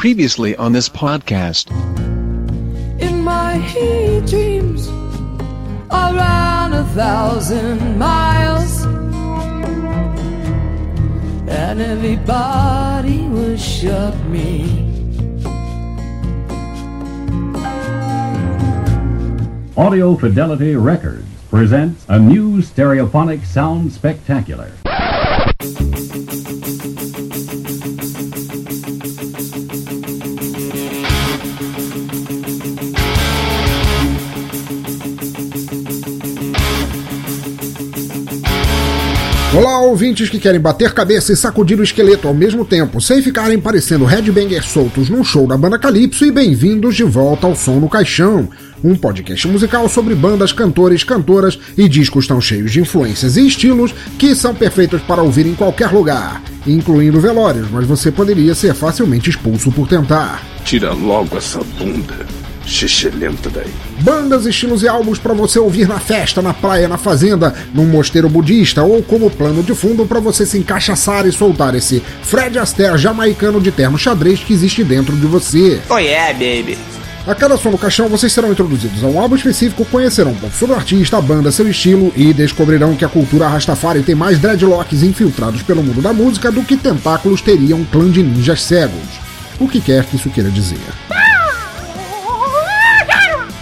Previously on this podcast. In my he dreams around a thousand miles, and everybody would shut me. Audio Fidelity Records presents a new stereophonic sound spectacular. Ouvintes que querem bater cabeça e sacudir o esqueleto ao mesmo tempo, sem ficarem parecendo headbangers soltos num show da banda Calypso e bem-vindos de volta ao Som no Caixão, um podcast musical sobre bandas, cantores, cantoras e discos tão cheios de influências e estilos que são perfeitos para ouvir em qualquer lugar, incluindo velórios, mas você poderia ser facilmente expulso por tentar. Tira logo essa bunda xixelenta daí. Bandas, estilos e álbuns para você ouvir na festa, na praia, na fazenda, num mosteiro budista ou como plano de fundo para você se encaixaçar e soltar esse Fred Astaire jamaicano de terno xadrez que existe dentro de você. Oh yeah, baby. A cada som no caixão, vocês serão introduzidos a um álbum específico, conhecerão um pouco sobre o artista, a banda, seu estilo e descobrirão que a cultura Rastafari tem mais dreadlocks infiltrados pelo mundo da música do que tentáculos teria um clã de ninjas cegos. O que quer que isso queira dizer.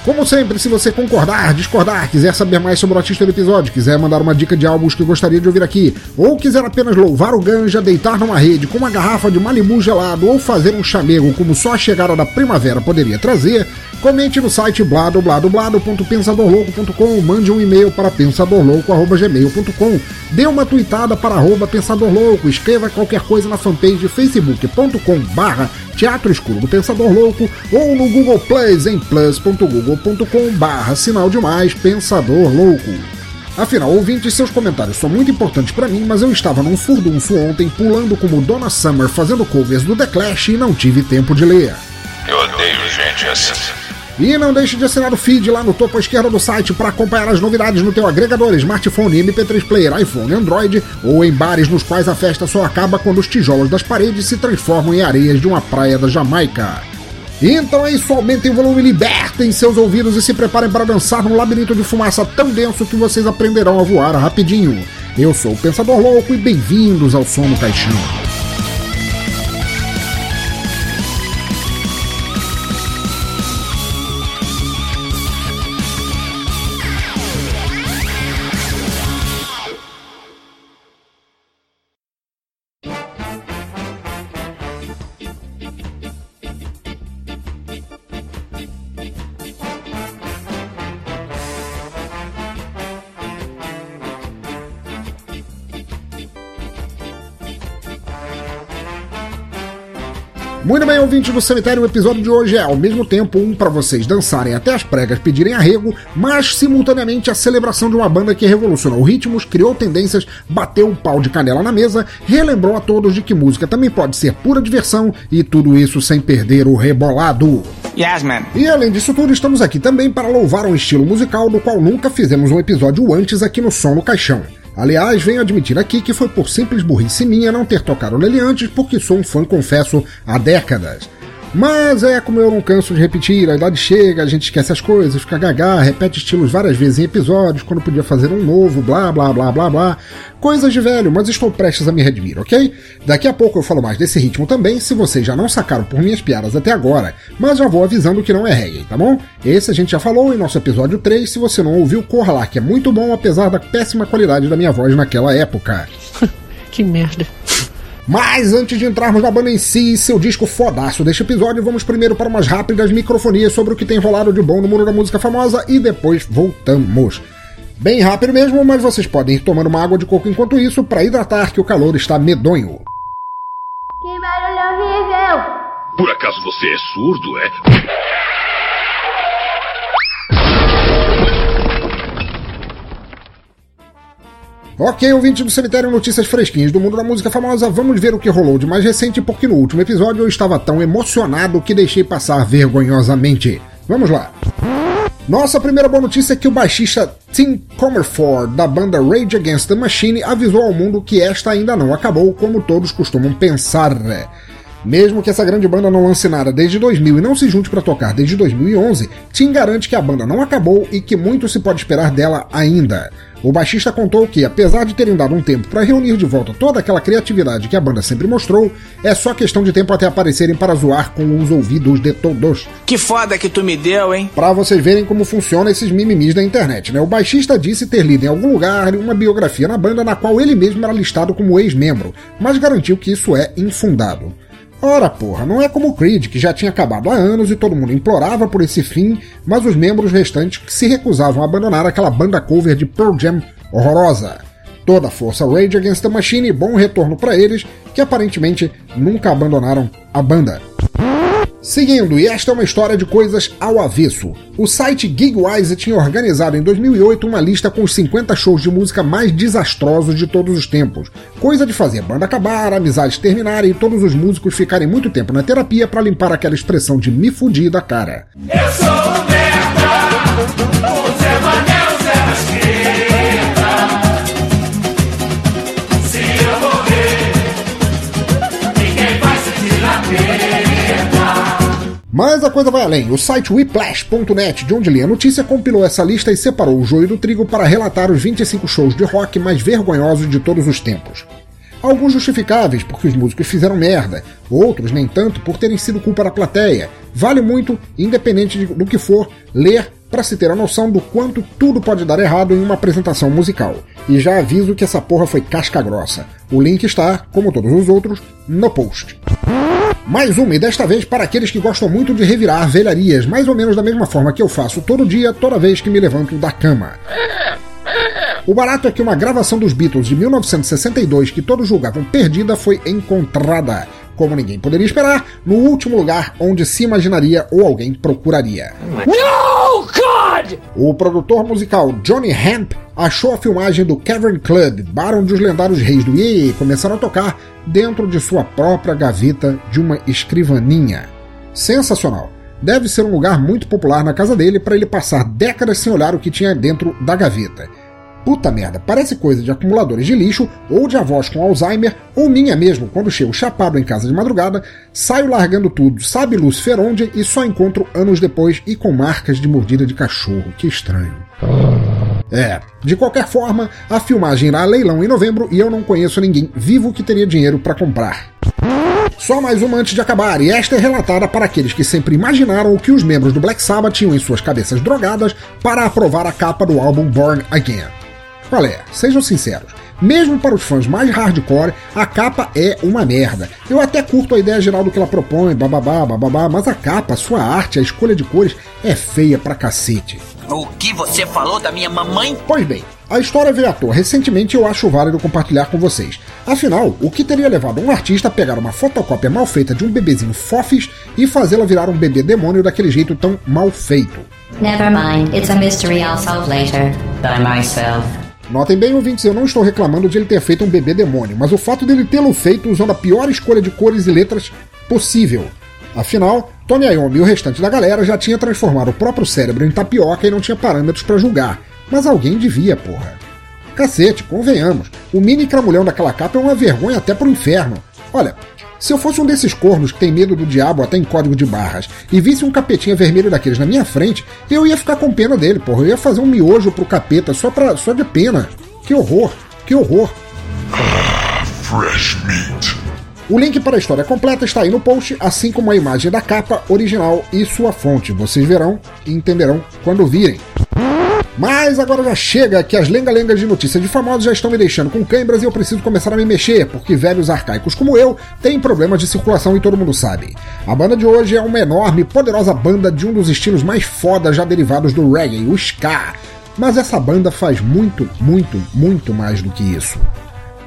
Como sempre, se você concordar, discordar, quiser saber mais sobre o artista do episódio, quiser mandar uma dica de álbuns que gostaria de ouvir aqui, ou quiser apenas louvar o ganja, deitar numa rede com uma garrafa de Malibu gelado ou fazer um chamego como só a chegada da primavera poderia trazer, comente no site bladobladoblado.pensadorlouco.com, mande um e-mail para pensadorlouco.gmail.com, dê uma tweetada para arroba pensadorlouco, escreva qualquer coisa na fanpage facebook.com barra Teatro Escuro do Pensador Louco ou no Google Plus em plus.google.com barra sinal de mais Pensador Louco. Afinal, ouvintes, seus comentários são muito importantes para mim, mas eu estava num furdunço ontem pulando como Donna Summer fazendo covers do The Clash e não tive tempo de ler. Eu odeio gente assim. E não deixe de assinar o feed lá no topo à esquerda do site para acompanhar as novidades no teu agregador, smartphone, MP3 player, iPhone, Android ou em bares nos quais a festa só acaba quando os tijolos das paredes se transformam em areias de uma praia da Jamaica. Então é isso, aumentem o volume, libertem seus ouvidos e se preparem para dançar num labirinto de fumaça tão denso que vocês aprenderão a voar rapidinho. Eu sou o Pensador Louco e bem-vindos ao Som no Caixão. Bem, ouvintes do cemitério, o episódio de hoje é, ao mesmo tempo, um para vocês dançarem até as pregas pedirem arrego, mas simultaneamente a celebração de uma banda que revolucionou ritmos, criou tendências, bateu o pau de canela na mesa, relembrou a todos de que música também pode ser pura diversão e tudo isso sem perder o rebolado. Yes, man. E além disso tudo, estamos aqui também para louvar um estilo musical do qual nunca fizemos um episódio antes aqui no Som no Caixão. Aliás, venho admitir aqui que foi por simples burrice minha não ter tocado nele antes, porque sou um fã, confesso, há décadas. Mas é como eu não canso de repetir, a idade chega, a gente esquece as coisas, fica gaga, repete estilos várias vezes em episódios, quando podia fazer um novo, blá blá blá blá blá. Coisas de velho, mas estou prestes a me redimir, ok? Daqui a pouco eu falo mais desse ritmo também, se vocês já não sacaram por minhas piadas até agora, mas já vou avisando que não é reggae, tá bom? Esse a gente já falou em nosso episódio 3, se você não ouviu, corra lá, que é muito bom apesar da péssima qualidade da minha voz naquela época. que merda. Mas antes de entrarmos na banda em si e seu disco fodaço deste episódio, vamos primeiro para umas rápidas microfonias sobre o que tem rolado de bom no mundo da música famosa e depois voltamos. Bem rápido mesmo, mas vocês podem ir tomando uma água de coco enquanto isso para hidratar que o calor está medonho. Que barulho horrível! Por acaso você é surdo, é? Ok, ouvinte do Cemitério Notícias Fresquinhas do mundo da música famosa, vamos ver o que rolou de mais recente, porque no último episódio eu estava tão emocionado que deixei passar vergonhosamente. Vamos lá. Nossa primeira boa notícia é que o baixista Tim Comerford, da banda Rage Against the Machine, avisou ao mundo que esta ainda não acabou, como todos costumam pensar. Mesmo que essa grande banda não lance nada desde 2000 e não se junte para tocar desde 2011, Tim garante que a banda não acabou e que muito se pode esperar dela ainda. O baixista contou que, apesar de terem dado um tempo para reunir de volta toda aquela criatividade que a banda sempre mostrou, é só questão de tempo até aparecerem para zoar com os ouvidos de todos. Que foda que tu me deu, hein? Pra vocês verem como funciona esses mimimis da internet, né? O baixista disse ter lido em algum lugar uma biografia na banda na qual ele mesmo era listado como ex-membro, mas garantiu que isso é infundado. Ora porra, não é como o Creed, que já tinha acabado há anos e todo mundo implorava por esse fim, mas os membros restantes se recusavam a abandonar aquela banda cover de Pearl Jam horrorosa. Toda a força Rage Against the Machine e bom retorno para eles, que aparentemente nunca abandonaram a banda. Seguindo, e esta é uma história de coisas ao avesso. O site Gigwise tinha organizado em 2008 uma lista com os 50 shows de música mais desastrosos de todos os tempos. Coisa de fazer banda acabar, amizades terminarem e todos os músicos ficarem muito tempo na terapia para limpar aquela expressão de me fudir da cara. Eu sou merda, Mas a coisa vai além. O site Whiplash.net, de onde li a notícia, compilou essa lista e separou o joio do trigo para relatar os 25 shows de rock mais vergonhosos de todos os tempos. Alguns justificáveis, porque os músicos fizeram merda, outros nem tanto por terem sido culpa da plateia. Vale muito, independente do que for, ler para se ter a noção do quanto tudo pode dar errado em uma apresentação musical. E já aviso que essa porra foi casca grossa. O link está, como todos os outros, no post. Mais uma, e desta vez para aqueles que gostam muito de revirar velharias, mais ou menos da mesma forma que eu faço todo dia, toda vez que me levanto da cama. O barato é que uma gravação dos Beatles de 1962 que todos julgavam perdida foi encontrada. Como ninguém poderia esperar, no último lugar onde se imaginaria ou alguém procuraria. No, God! O produtor musical Johnny Hemp achou a filmagem do Cavern Club, bar onde os lendários reis do Yee começaram a tocar, dentro de sua própria gaveta de uma escrivaninha. Sensacional! Deve ser um lugar muito popular na casa dele para ele passar décadas sem olhar o que tinha dentro da gaveta. Puta merda, parece coisa de acumuladores de lixo, ou de avós com Alzheimer, ou minha mesmo, quando chego chapado em casa de madrugada, saio largando tudo, sabe Lucifer onde, e só encontro anos depois e com marcas de mordida de cachorro. Que estranho. É, de qualquer forma, a filmagem irá a leilão em novembro e eu não conheço ninguém vivo que teria dinheiro para comprar. Só mais uma antes de acabar, e esta é relatada para aqueles que sempre imaginaram o que os membros do Black Sabbath tinham em suas cabeças drogadas para aprovar a capa do álbum Born Again. Qual é? Sejam sinceros. Mesmo para os fãs mais hardcore, a capa é uma merda. Eu até curto a ideia geral do que ela propõe, bababá, bababá, mas a capa, a sua arte, a escolha de cores é feia pra cacete. O que você falou da minha mamãe? Pois bem, a história veio à toa recentemente e eu acho válido compartilhar com vocês. Afinal, o que teria levado um artista a pegar uma fotocópia mal feita de um bebezinho fofis e fazê-la virar um bebê demônio daquele jeito tão mal feito? Never mind, it's a mystery I'll solve later. By myself. Notem bem, ouvintes, eu não estou reclamando de ele ter feito um bebê demônio, mas o fato dele tê-lo feito usando a pior escolha de cores e letras possível. Afinal, Tony Iommi e o restante da galera já tinha transformado o próprio cérebro em tapioca e não tinha parâmetros para julgar. Mas alguém devia, porra. Cacete, convenhamos. O mini cramulhão daquela capa é uma vergonha até pro inferno. Olha, se eu fosse um desses cornos que tem medo do diabo até em código de barras e visse um capetinha vermelho daqueles na minha frente, eu ia ficar com pena dele, porra. Eu ia fazer um miojo pro capeta só, pra, só de pena. Que horror, que horror. Fresh meat. O link para a história completa está aí no post, assim como a imagem da capa original e sua fonte. Vocês verão e entenderão quando virem. Mas agora já chega que as lenga-lengas de notícias de famosos já estão me deixando com câimbras e eu preciso começar a me mexer, porque velhos arcaicos como eu têm problemas de circulação e todo mundo sabe. A banda de hoje é uma enorme e poderosa banda de um dos estilos mais fodas já derivados do reggae, o ska. Mas essa banda faz muito, muito, muito mais do que isso.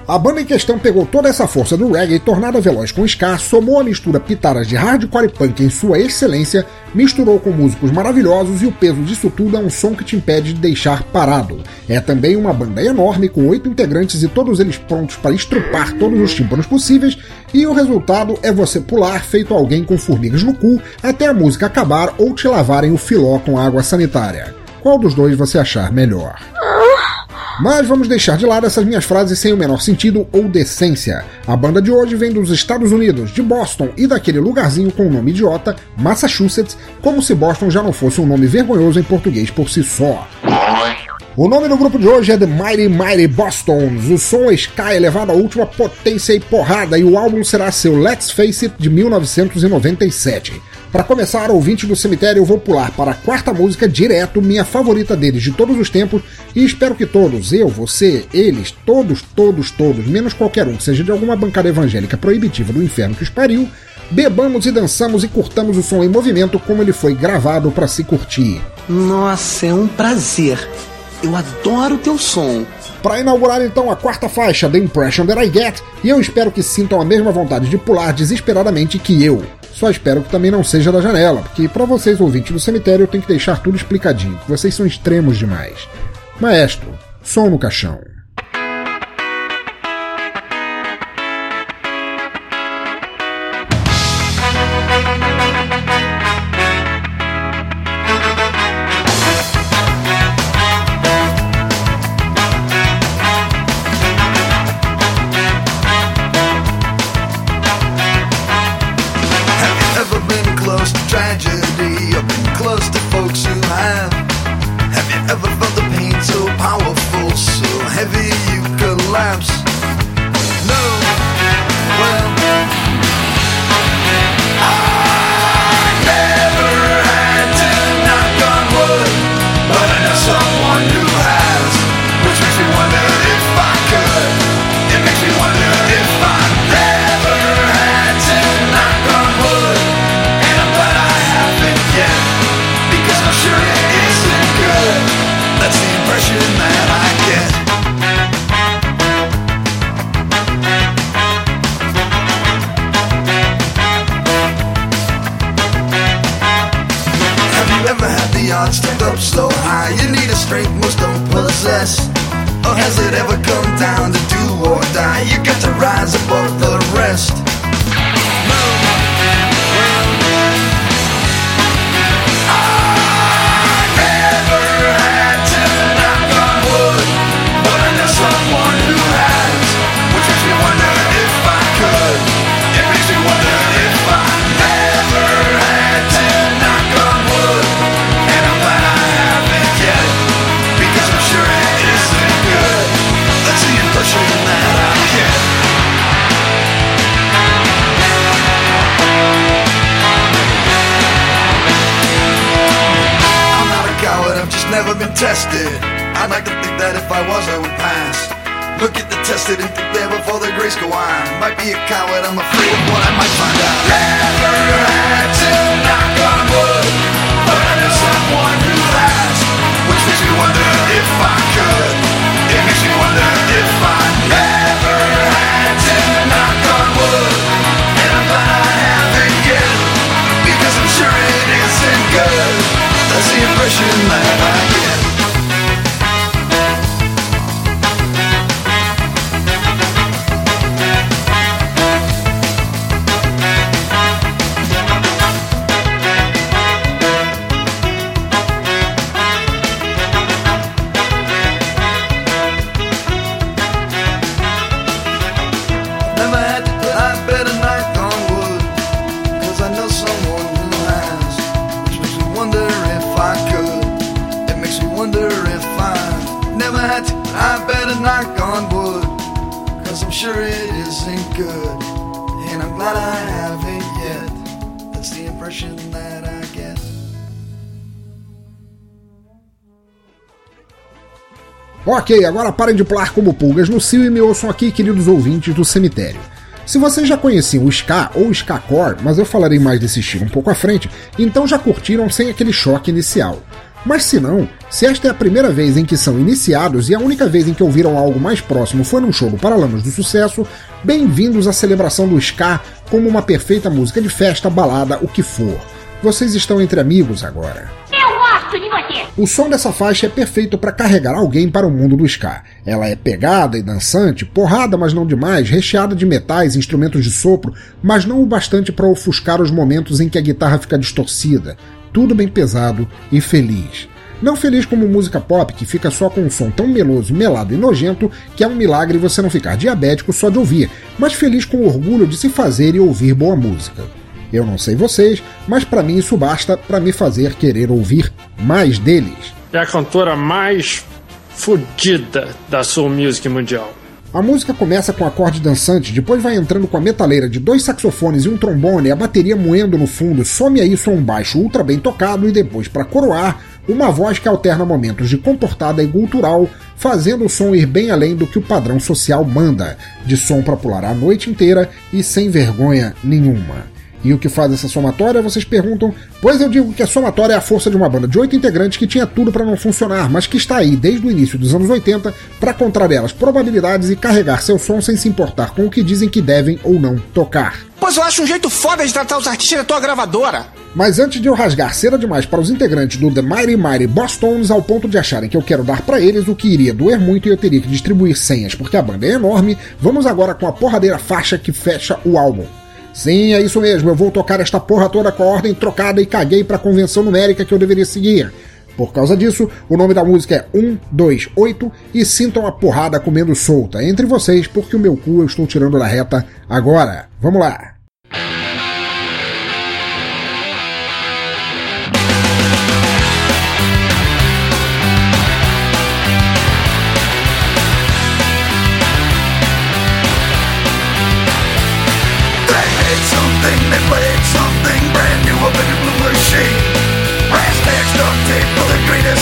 A banda em questão pegou toda essa força do reggae tornada veloz com ska, somou a mistura pitadas de hardcore e punk em sua excelência, misturou com músicos maravilhosos e o peso disso tudo é um som que te impede de deixar parado. É também uma banda enorme com oito integrantes e todos eles prontos para estrupar todos os tímpanos possíveis, e o resultado é você pular feito alguém com formigas no cu até a música acabar ou te lavarem o filó com água sanitária. Qual dos dois você achar melhor? Mas vamos deixar de lado essas minhas frases sem o menor sentido ou decência. A banda de hoje vem dos Estados Unidos, de Boston e daquele lugarzinho com o nome idiota, Massachusetts, como se Boston já não fosse um nome vergonhoso em português por si só. O nome do grupo de hoje é The Mighty Mighty Bostons. O som é ska elevado à última potência e porrada, e o álbum será seu Let's Face It de 1997. Para começar, ouvinte do cemitério, eu vou pular para a quarta música direto, minha favorita deles de todos os tempos, e espero que todos, eu, você, eles, todos, todos, todos, menos qualquer um seja de alguma bancada evangélica proibitiva do inferno que os pariu, bebamos e dançamos e curtamos o som em movimento como ele foi gravado para se curtir. Nossa, é um prazer. Eu adoro teu som. Para inaugurar então a quarta faixa, The Impression That I Get, e eu espero que sintam a mesma vontade de pular desesperadamente que eu. Só espero que também não seja da janela, porque para vocês ouvintes do cemitério eu tenho que deixar tudo explicadinho, vocês são extremos demais. Maestro, som no caixão. tested. I'd like to think that if I was, I would pass. Look at the tested and think there before the grace go on. Might be a coward, I'm afraid of what I might find out. Never had to knock on wood, but I know someone who has, which makes me wonder if I could. It makes me wonder if I never had to knock on wood, and I'm glad I haven't yet, because I'm sure it isn't good. That's the impression that. Ok, agora parem de pular como pulgas no cio e me ouçam aqui, queridos ouvintes do cemitério. Se vocês já conheciam o ska ou ska core, mas eu falarei mais desse estilo um pouco à frente, então já curtiram sem aquele choque inicial. Mas se não, se esta é a primeira vez em que são iniciados e a única vez em que ouviram algo mais próximo foi num show do Paralamas do Sucesso, bem-vindos à celebração do ska como uma perfeita música de festa, balada, o que for. Vocês estão entre amigos agora gosto de você. O som dessa faixa é perfeito para carregar alguém para o mundo do ska. Ela é pegada e dançante, porrada, mas não demais, recheada de metais, instrumentos de sopro, mas não o bastante para ofuscar os momentos em que a guitarra fica distorcida. Tudo bem pesado e feliz. Não feliz como música pop que fica só com um som tão meloso, melado e nojento que é um milagre você não ficar diabético só de ouvir, mas feliz com o orgulho de se fazer e ouvir boa música. Eu não sei vocês, mas para mim isso basta para me fazer querer ouvir mais deles. É a cantora mais fodida da soul music mundial. A música começa com acorde dançante, depois vai entrando com a metaleira de dois saxofones e um trombone, a bateria moendo no fundo, some aí som baixo ultra bem tocado e depois, para coroar, uma voz que alterna momentos de comportada e cultural, fazendo o som ir bem além do que o padrão social manda, de som para pular a noite inteira e sem vergonha nenhuma. E o que faz essa somatória, vocês perguntam? Pois eu digo que a somatória é a força de uma banda de oito integrantes que tinha tudo para não funcionar, mas que está aí desde o início dos anos 80 para contar delas probabilidades e carregar seu som sem se importar com o que dizem que devem ou não tocar. Pois eu acho um jeito foda de tratar os artistas da tua gravadora. Mas antes de eu rasgar cera demais para os integrantes do The Mighty Mighty Boston's ao ponto de acharem que eu quero dar para eles o que iria doer muito e eu teria que distribuir senhas porque a banda é enorme, vamos agora com a porradeira faixa que fecha o álbum. Sim, é isso mesmo, eu vou tocar esta porra toda com a ordem trocada e caguei pra convenção numérica que eu deveria seguir. Por causa disso, o nome da música é 128 e sintam a porrada comendo solta entre vocês, porque o meu cu eu estou tirando da reta agora. Vamos lá!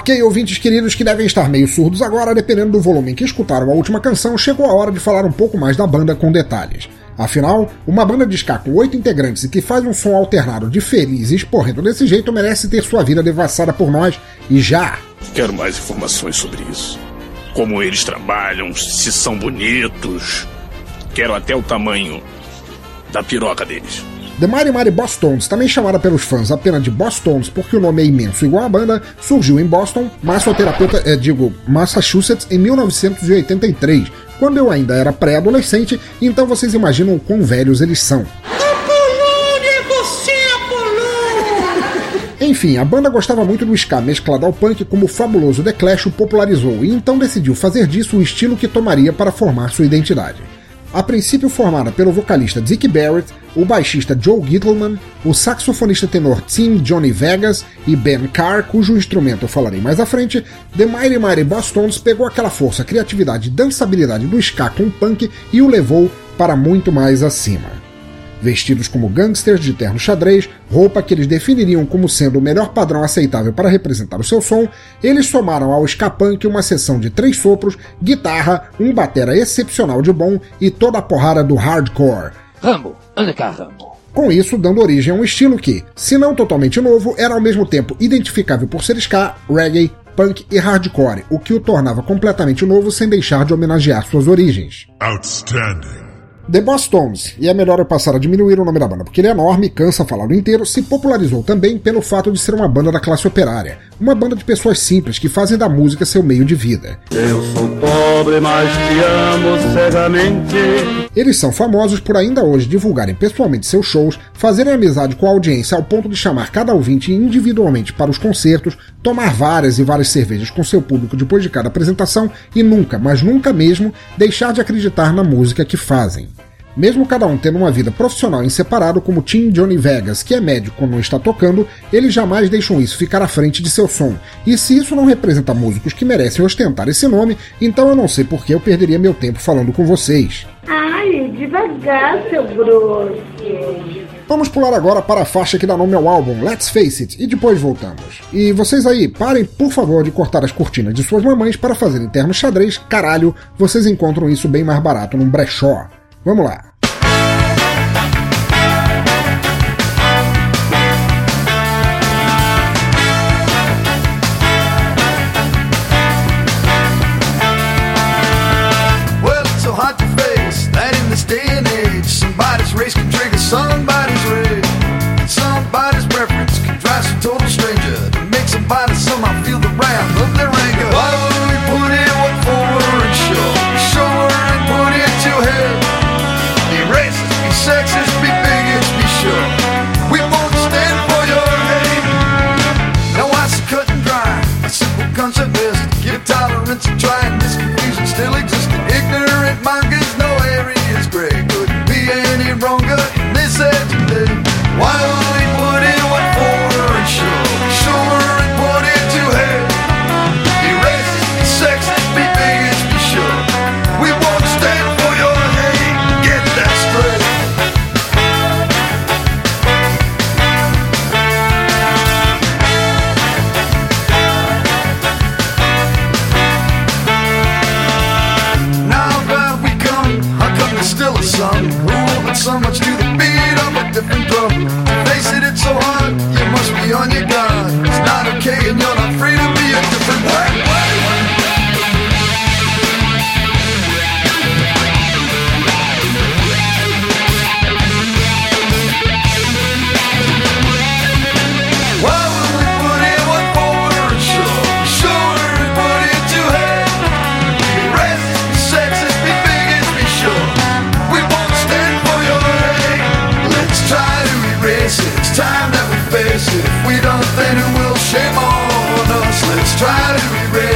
Ok, ouvintes queridos que devem estar meio surdos agora, dependendo do volume em que escutaram a última canção, chegou a hora de falar um pouco mais da banda com detalhes. Afinal, uma banda de ska com oito integrantes e que faz um som alternado de feliz e esporrendo desse jeito merece ter sua vida devassada por nós e já! Quero mais informações sobre isso. Como eles trabalham, se são bonitos. Quero até o tamanho da piroca deles. The Mighty Mighty Bostons, também chamada pelos fãs apenas de Bostons porque o nome é imenso igual a banda, surgiu em Boston, massoterapeuta, é, digo, Massachusetts, em 1983, quando eu ainda era pré-adolescente, então vocês imaginam quão velhos eles são. Enfim, a banda gostava muito do ska mesclado ao punk como o fabuloso The Clash o popularizou e então decidiu fazer disso o estilo que tomaria para formar sua identidade. A princípio formada pelo vocalista Dick Barrett, o baixista Joe Gittleman, o saxofonista tenor Tim Johnny Vegas e Ben Carr, cujo instrumento eu falarei mais à frente, The Mighty Mighty Boston's pegou aquela força, criatividade e dançabilidade do ska com punk e o levou para muito mais acima. Vestidos como gangsters de terno xadrez, roupa que eles definiriam como sendo o melhor padrão aceitável para representar o seu som, eles somaram ao ska punk uma sessão de três sopros, guitarra, um batera excepcional de bom e toda a porrada do hardcore. Rambo, anda cá, Rambo. Com isso, dando origem a um estilo que, se não totalmente novo, era ao mesmo tempo identificável por ser ska, reggae, punk e hardcore, o que o tornava completamente novo sem deixar de homenagear suas origens. Outstanding. The Boss Tones, e é melhor eu passar a diminuir o nome da banda porque ele é enorme e cansa falá-lo inteiro, se popularizou também pelo fato de ser uma banda da classe operária, uma banda de pessoas simples que fazem da música seu meio de vida. Eu sou pobre, mas te amo cegamente. Eles são famosos por ainda hoje divulgarem pessoalmente seus shows, fazerem amizade com a audiência ao ponto de chamar cada ouvinte individualmente para os concertos, tomar várias e várias cervejas com seu público depois de cada apresentação e nunca, mas nunca mesmo, deixar de acreditar na música que fazem. Mesmo cada um tendo uma vida profissional em separado, como Tim Johnny Vegas, que é médico quando não está tocando, eles jamais deixam isso ficar à frente de seu som. E se isso não representa músicos que merecem ostentar esse nome, então eu não sei por que eu perderia meu tempo falando com vocês. Ai, devagar, seu grosso. Vamos pular agora para a faixa que dá nome ao álbum, Let's Face It, e depois voltamos. E vocês aí, parem por favor de cortar as cortinas de suas mamães para fazer terno xadrez, caralho, vocês encontram isso bem mais barato num brechó. Vamos lá.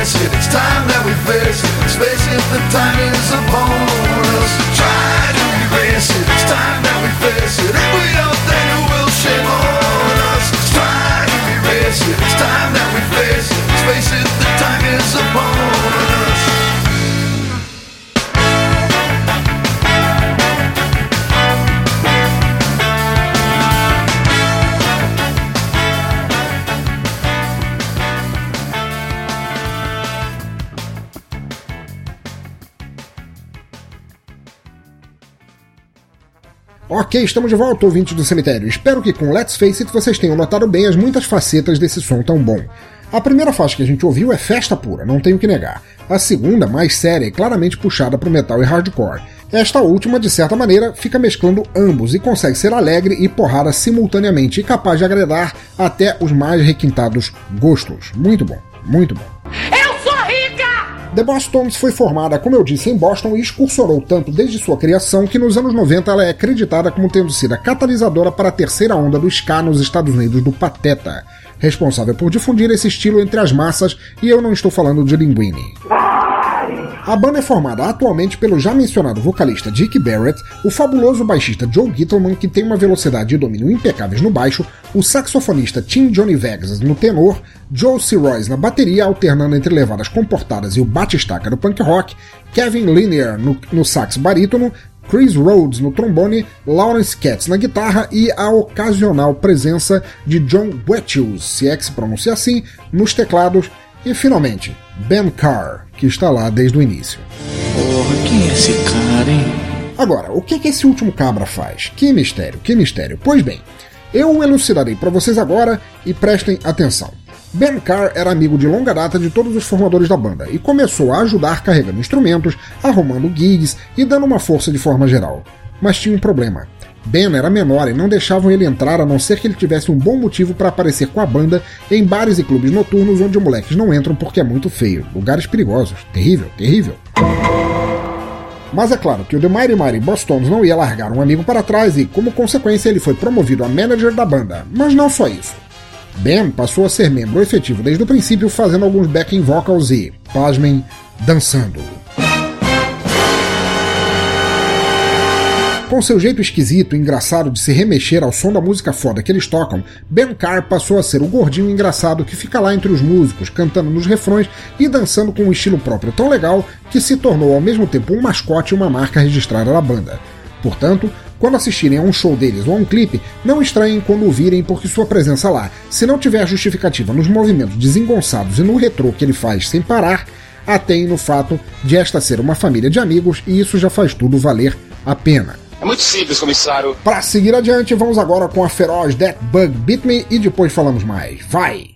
Erase it. It's time that we face it. Let's face it, the time is upon us. Try to erase it. It's time that we face it. Ok, estamos de volta, ouvintes do cemitério. Espero que com Let's Face It vocês tenham notado bem as muitas facetas desse som tão bom. A primeira faixa que a gente ouviu é festa pura, não tenho que negar. A segunda, mais séria e claramente puxada para o metal e hardcore. Esta última, de certa maneira, fica mesclando ambos e consegue ser alegre e porrada simultaneamente e capaz de agradar até os mais requintados gostos. Muito bom, muito bom. The Boston's foi formada, como eu disse, em Boston e excursorou tanto desde sua criação que nos anos 90 ela é acreditada como tendo sido a catalisadora para a terceira onda do ska nos Estados Unidos do Pateta, responsável por difundir esse estilo entre as massas e eu não estou falando de Linguini. A banda é formada atualmente pelo já mencionado vocalista Dick Barrett, o fabuloso baixista Joe Gittleman, que tem uma velocidade e domínio impecáveis no baixo, o saxofonista Tim Johnny Vegas no tenor, Joe C. Royce na bateria, alternando entre levadas comportadas e o bate-estaca do punk rock, Kevin Linear no, no sax barítono, Chris Rhodes no trombone, Lawrence Katz na guitarra e a ocasional presença de John Wetchels, se é que se pronuncia assim, nos teclados, e finalmente Ben Carr, que está lá desde o início. Porra, quem é esse cara, hein? Agora, o que, que esse último cabra faz? Que mistério, que mistério. Pois bem, eu elucidarei para vocês agora e prestem atenção. Ben Carr era amigo de longa data de todos os formadores da banda e começou a ajudar carregando instrumentos, arrumando gigs e dando uma força de forma geral. Mas tinha um problema. Ben era menor e não deixavam ele entrar a não ser que ele tivesse um bom motivo para aparecer com a banda em bares e clubes noturnos onde moleques não entram porque é muito feio. Lugares perigosos. Terrível, terrível. Mas é claro que o The Mighty Mighty Bostons não ia largar um amigo para trás e, como consequência, ele foi promovido a manager da banda. Mas não só isso. Ben passou a ser membro efetivo desde o princípio, fazendo alguns backing vocals e, pasmem, dançando. Com seu jeito esquisito e engraçado de se remexer ao som da música foda que eles tocam, Ben Carr passou a ser o gordinho engraçado que fica lá entre os músicos, cantando nos refrões e dançando com um estilo próprio tão legal que se tornou ao mesmo tempo um mascote e uma marca registrada da banda. Portanto, quando assistirem a um show deles ou a um clipe, não estranhem quando o virem porque sua presença lá, se não tiver justificativa nos movimentos desengonçados e no retrô que ele faz sem parar, atém no fato de esta ser uma família de amigos e isso já faz tudo valer a pena. É muito simples, comissário. Para seguir adiante, vamos agora com a feroz That Bug Beat Me e depois falamos mais. Vai!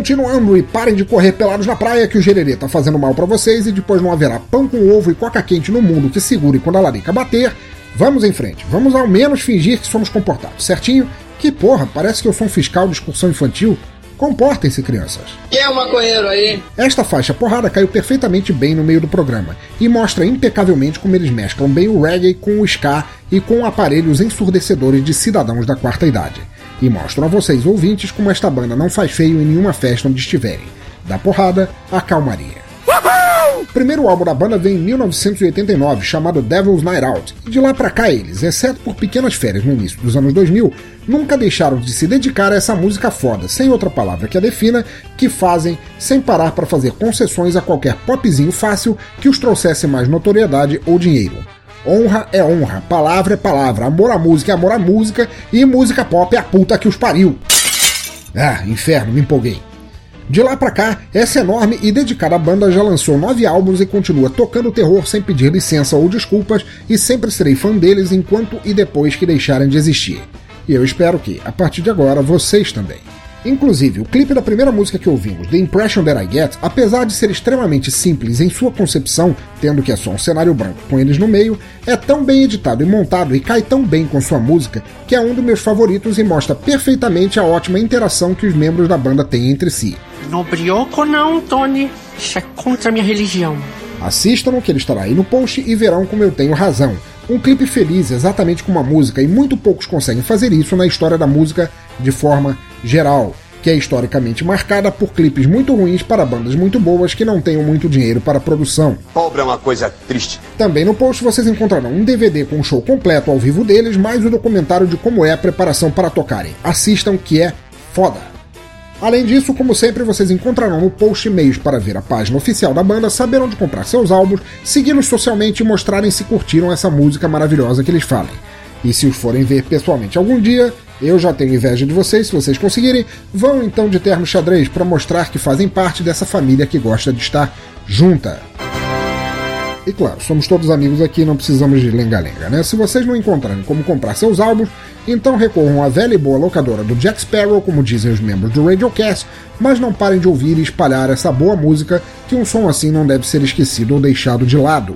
Continuando e parem de correr pelados na praia que o gererê tá fazendo mal para vocês e depois não haverá pão com ovo e coca quente no mundo que segure quando a larica bater. Vamos em frente, vamos ao menos fingir que somos comportados, certinho? Que porra, parece que eu sou um fiscal de excursão infantil. Comportem-se, crianças. Quem é um maconheiro aí? Esta faixa porrada caiu perfeitamente bem no meio do programa e mostra impecavelmente como eles mesclam bem o reggae com o ska e com aparelhos ensurdecedores de cidadãos da quarta idade e mostram a vocês, ouvintes, como esta banda não faz feio em nenhuma festa onde estiverem. Da porrada à calmaria. O primeiro álbum da banda vem em 1989, chamado Devil's Night Out, e de lá pra cá eles, exceto por pequenas férias no início dos anos 2000, nunca deixaram de se dedicar a essa música foda, sem outra palavra que a defina, que fazem sem parar para fazer concessões a qualquer popzinho fácil que os trouxesse mais notoriedade ou dinheiro. Honra é honra, palavra é palavra, amor à música é amor à música e música pop é a puta que os pariu. Ah, inferno, me empolguei. De lá pra cá, essa enorme e dedicada banda já lançou nove álbuns e continua tocando terror sem pedir licença ou desculpas, e sempre serei fã deles enquanto e depois que deixarem de existir. E eu espero que, a partir de agora, vocês também. Inclusive, o clipe da primeira música que ouvimos, The Impression That I Get, apesar de ser extremamente simples em sua concepção, tendo que é só um cenário branco com eles no meio, é tão bem editado e montado e cai tão bem com sua música que é um dos meus favoritos e mostra perfeitamente a ótima interação que os membros da banda têm entre si. No brioco não, Tony. Isso é contra a minha religião. Assistam, que ele estará aí no post e verão como eu tenho razão. Um clipe feliz exatamente com uma música, e muito poucos conseguem fazer isso na história da música de forma geral, que é historicamente marcada por clipes muito ruins para bandas muito boas que não tenham muito dinheiro para produção. Pobre é uma coisa triste. Também no post vocês encontrarão um DVD com o show completo ao vivo deles, mais o documentário de como é a preparação para tocarem. Assistam que é foda. Além disso, como sempre, vocês encontrarão no post meios para ver a página oficial da banda, saber onde comprar seus álbuns, segui-los socialmente e mostrarem se curtiram essa música maravilhosa que eles falem. E se os forem ver pessoalmente algum dia, eu já tenho inveja de vocês, se vocês conseguirem, vão então de terno xadrez para mostrar que fazem parte dessa família que gosta de estar junta. E claro, somos todos amigos aqui, não precisamos de lenga-lenga, né? Se vocês não encontrarem como comprar seus álbuns, então recorram à velha e boa locadora do Jack Sparrow, como dizem os membros do Radiocast, mas não parem de ouvir e espalhar essa boa música, que um som assim não deve ser esquecido ou deixado de lado.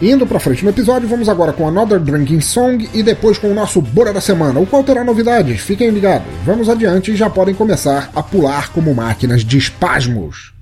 Indo pra frente no episódio, vamos agora com Another Drinking Song e depois com o nosso Bora da Semana, o qual terá novidades, fiquem ligados. Vamos adiante e já podem começar a pular como máquinas de espasmos.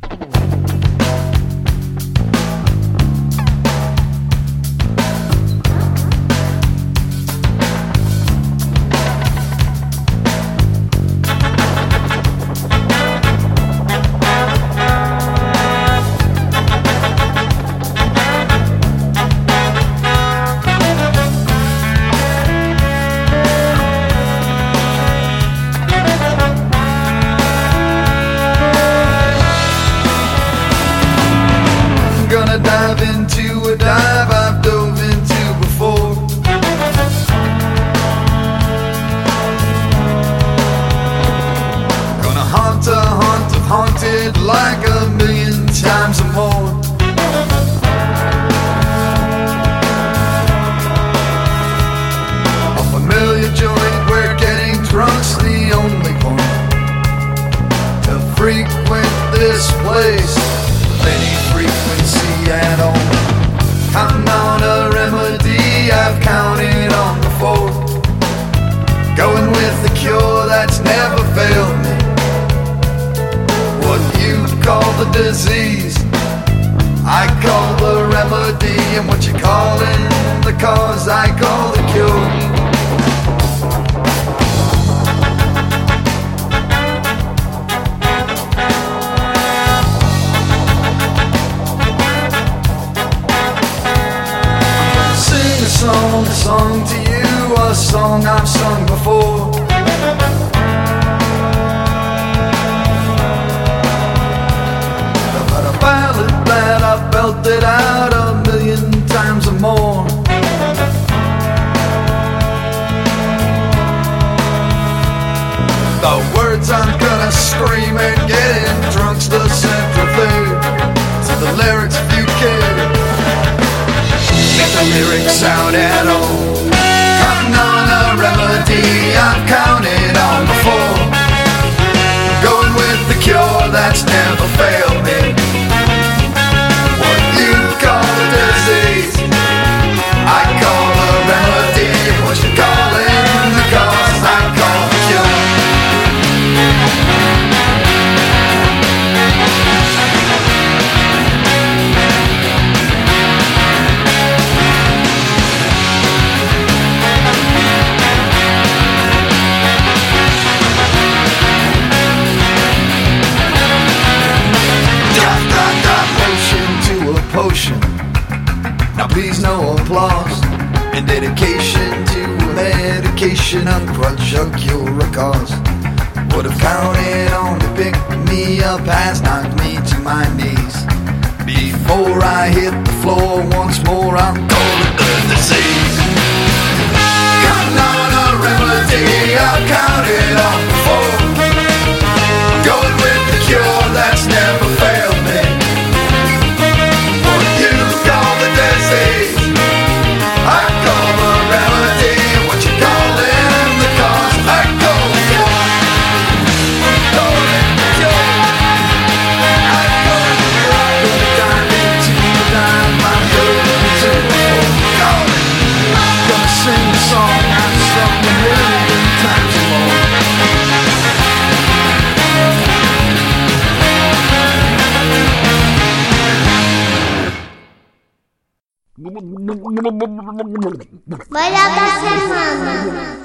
Melhor da semana.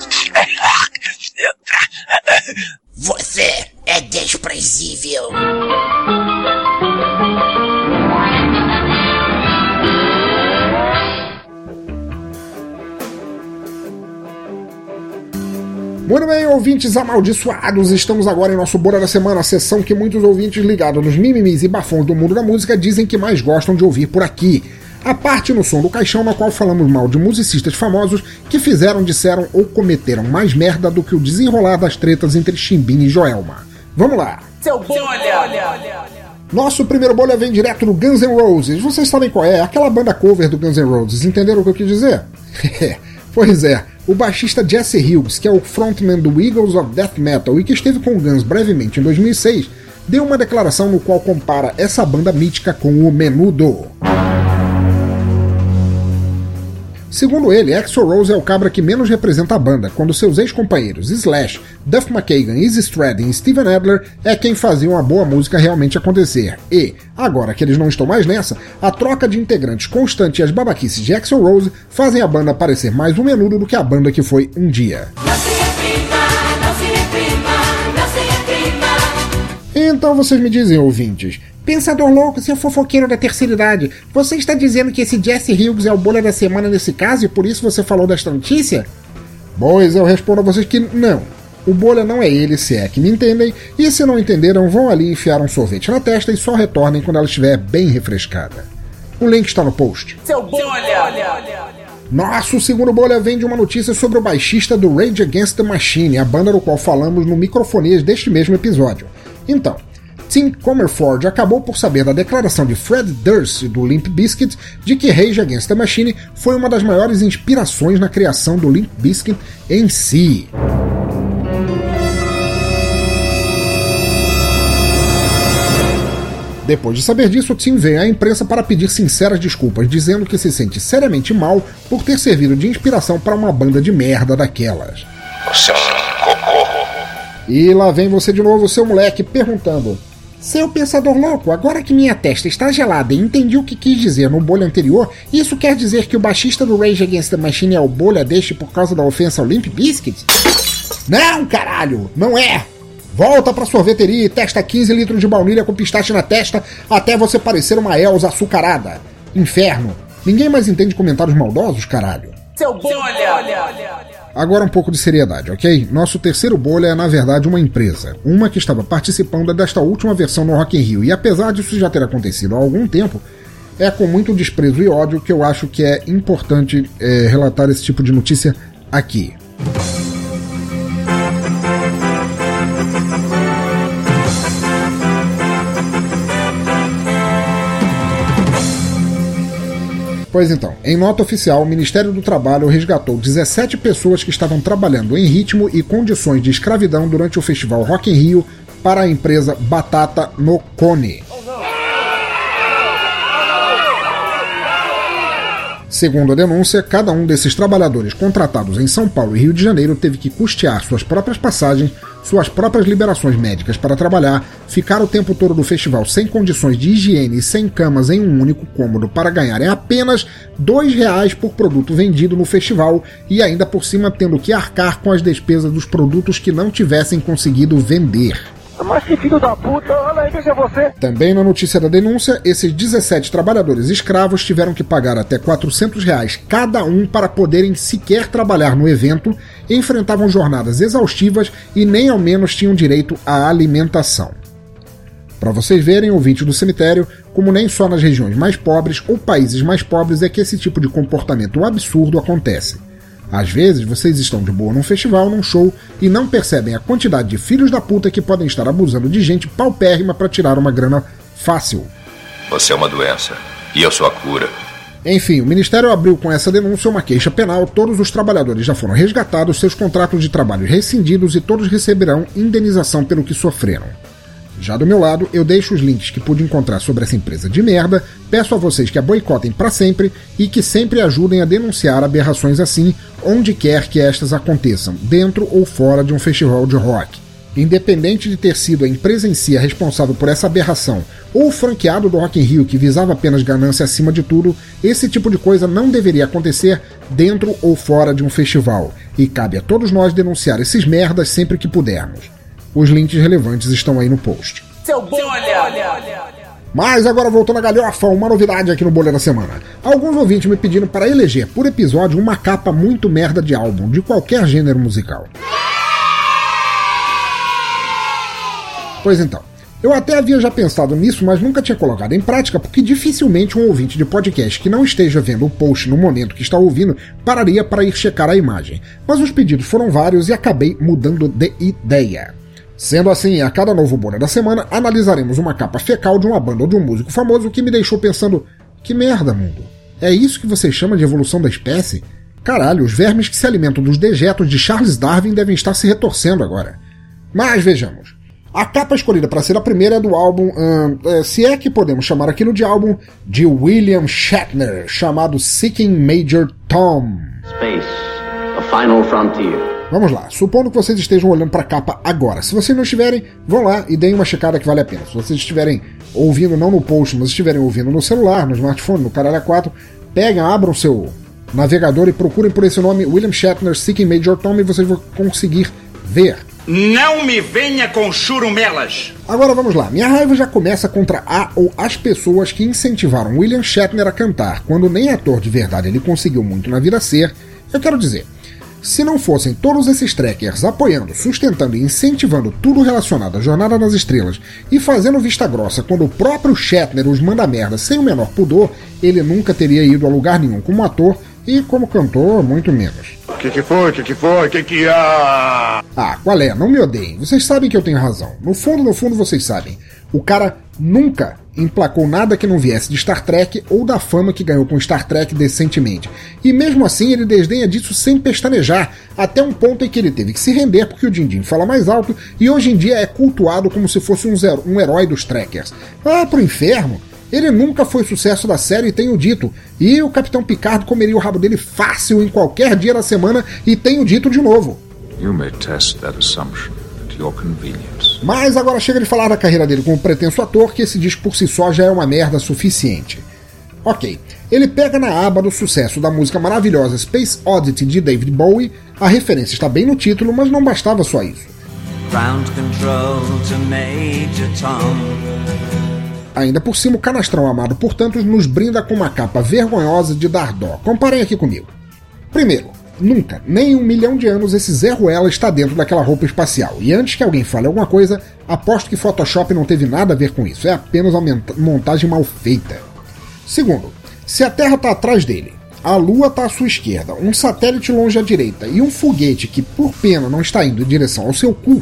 Você é desprezível. Muito bem, ouvintes amaldiçoados, estamos agora em nosso Bora da Semana, a sessão que muitos ouvintes ligados nos mimimis e bafões do mundo da música dizem que mais gostam de ouvir por aqui. A parte no som do caixão na qual falamos mal de musicistas famosos que fizeram, disseram ou cometeram mais merda do que o desenrolar das tretas entre Chimbim e Joelma. Vamos lá! Seu bolha! Nosso primeiro bolha vem direto do Guns N' Roses. Vocês sabem qual é? Aquela banda cover do Guns N' Roses. Entenderam o que eu quis dizer? pois é, o baixista Jesse Hughes, que é o frontman do Eagles of Death Metal e que esteve com o Guns brevemente em 2006, deu uma declaração no qual compara essa banda mítica com o Menudo. Segundo ele, Axl Rose é o cabra que menos representa a banda, quando seus ex-companheiros Slash, Duff McKagan, Izzy Stradlin e Steven Adler é quem faziam a boa música realmente acontecer. E, agora que eles não estão mais nessa, a troca de integrantes constante e as babaquices de Axl Rose fazem a banda parecer mais um menudo do que a banda que foi um dia. Então vocês me dizem, ouvintes, Pensador louco, seu fofoqueiro da terceira idade, você está dizendo que esse Jesse Hughes é o bolha da semana nesse caso e por isso você falou desta notícia? Pois eu respondo a vocês que não. O bolha não é ele, se é que me entendem, e se não entenderam, vão ali enfiar um sorvete na testa e só retornem quando ela estiver bem refrescada. O link está no post. Seu bolha! Nosso segundo bolha vem de uma notícia sobre o baixista do Rage Against the Machine, a banda do qual falamos no microfonias deste mesmo episódio. Então, Tim Comerford acabou por saber da declaração de Fred Durst do Limp Bizkit de que Rage Against the Machine foi uma das maiores inspirações na criação do Limp Bizkit em si. Depois de saber disso, Tim veio à imprensa para pedir sinceras desculpas, dizendo que se sente seriamente mal por ter servido de inspiração para uma banda de merda daquelas. E lá vem você de novo, seu moleque, perguntando: seu pensador louco, agora que minha testa está gelada e entendi o que quis dizer no bolha anterior, isso quer dizer que o baixista do Rage Against the Machine é o bolha deste por causa da ofensa ao Limp Bizkit? Não, caralho, não é! Volta pra sorveteria e testa 15 litros de baunilha com pistache na testa até você parecer uma Elsa açucarada. Inferno. Ninguém mais entende comentários maldosos, caralho. Seu bolha! Agora um pouco de seriedade, ok? Nosso terceiro bolha é na verdade uma empresa, uma que estava participando desta última versão no Rock in Rio, e apesar disso já ter acontecido há algum tempo, é com muito desprezo e ódio que eu acho que é importante é, relatar esse tipo de notícia aqui. Pois então, em nota oficial, o Ministério do Trabalho resgatou 17 pessoas que estavam trabalhando em ritmo e condições de escravidão durante o festival Rock in Rio para a empresa Batata no Cone. Segundo a denúncia, cada um desses trabalhadores contratados em São Paulo e Rio de Janeiro teve que custear suas próprias passagens, suas próprias liberações médicas para trabalhar, ficar o tempo todo do festival sem condições de higiene e sem camas em um único cômodo para ganharem apenas R$ reais por produto vendido no festival e ainda por cima tendo que arcar com as despesas dos produtos que não tivessem conseguido vender. Mas que filho da puta, olha aí, veja você. Também na notícia da denúncia, esses 17 trabalhadores escravos tiveram que pagar até 400 reais cada um para poderem sequer trabalhar no evento, enfrentavam jornadas exaustivas e nem ao menos tinham direito à alimentação. Para vocês verem, ouvinte do cemitério, como nem só nas regiões mais pobres ou países mais pobres é que esse tipo de comportamento absurdo acontece. Às vezes vocês estão de boa num festival, num show, e não percebem a quantidade de filhos da puta que podem estar abusando de gente paupérrima para tirar uma grana fácil. Você é uma doença, e eu sou a cura. Enfim, o Ministério abriu com essa denúncia uma queixa penal, todos os trabalhadores já foram resgatados, seus contratos de trabalho rescindidos e todos receberão indenização pelo que sofreram. Já do meu lado, eu deixo os links que pude encontrar sobre essa empresa de merda, peço a vocês que a boicotem para sempre e que sempre ajudem a denunciar aberrações assim, onde quer que estas aconteçam, dentro ou fora de um festival de rock. Independente de ter sido a empresa em si a responsável por essa aberração ou o franqueado do Rock in Rio que visava apenas ganância acima de tudo, esse tipo de coisa não deveria acontecer dentro ou fora de um festival, e cabe a todos nós denunciar esses merdas sempre que pudermos. Os links relevantes estão aí no post. Seu bom olha. Mas agora voltando à galhofa, uma novidade aqui no Bolha da Semana. Alguns ouvintes me pediram para eleger por episódio uma capa muito merda de álbum, de qualquer gênero musical. Pois então, eu até havia já pensado nisso, mas nunca tinha colocado em prática, porque dificilmente um ouvinte de podcast que não esteja vendo o post no momento que está ouvindo pararia para ir checar a imagem. Mas os pedidos foram vários e acabei mudando de ideia. Sendo assim, a cada novo Bolha da semana, analisaremos uma capa fecal de uma banda ou de um músico famoso que me deixou pensando: que merda, mundo? É isso que você chama de evolução da espécie? Caralho, os vermes que se alimentam dos dejetos de Charles Darwin devem estar se retorcendo agora. Mas vejamos. A capa escolhida para ser a primeira é do álbum, hum, se é que podemos chamar aquilo de álbum, de William Shatner, chamado Seeking Major Tom. Space, a final frontier. Vamos lá, supondo que vocês estejam olhando para a capa agora. Se vocês não estiverem, vão lá e deem uma checada que vale a pena. Se vocês estiverem ouvindo não no post, mas estiverem ouvindo no celular, no smartphone, no Caralho 4, peguem, abram seu navegador e procurem por esse nome William Shatner Seeking Major Tom e vocês vão conseguir ver. Não me venha com churumelas! Agora vamos lá, minha raiva já começa contra a ou as pessoas que incentivaram William Shatner a cantar, quando nem ator de verdade ele conseguiu muito na vida ser. Eu quero dizer, se não fossem todos esses trekkers apoiando, sustentando e incentivando tudo relacionado à Jornada nas Estrelas e fazendo vista grossa quando o próprio Shatner os manda merda sem o menor pudor, ele nunca teria ido a lugar nenhum como ator e como cantor, muito menos. O que, que foi? O que, que foi? O que, que há? Ah, qual é? Não me odeiem. Vocês sabem que eu tenho razão. No fundo, no fundo, vocês sabem. O cara nunca emplacou nada que não viesse de Star Trek ou da fama que ganhou com Star Trek decentemente. E mesmo assim ele desdenha disso sem pestanejar, até um ponto em que ele teve que se render porque o Dindim fala mais alto e hoje em dia é cultuado como se fosse um, zero, um herói dos Trekkers. Ah, pro inferno! Ele nunca foi sucesso da série, tenho dito. E o Capitão Picard comeria o rabo dele fácil em qualquer dia da semana, e tenho dito de novo. You may test that assumption your convenience. Mas agora chega de falar da carreira dele como pretenso ator, que esse disco por si só já é uma merda suficiente. Ok, ele pega na aba do sucesso da música maravilhosa Space Oddity de David Bowie, a referência está bem no título, mas não bastava só isso. Ground control to Major Tom. Ainda por cima, o canastrão amado por tantos nos brinda com uma capa vergonhosa de dar dó. Comparem aqui comigo. Primeiro, nunca, nem em um milhão de anos, esse Zé Ruela está dentro daquela roupa espacial. E antes que alguém fale alguma coisa, aposto que Photoshop não teve nada a ver com isso. É apenas uma montagem mal feita. Segundo, se a Terra está atrás dele, a Lua está à sua esquerda, um satélite longe à direita e um foguete que, por pena, não está indo em direção ao seu cu,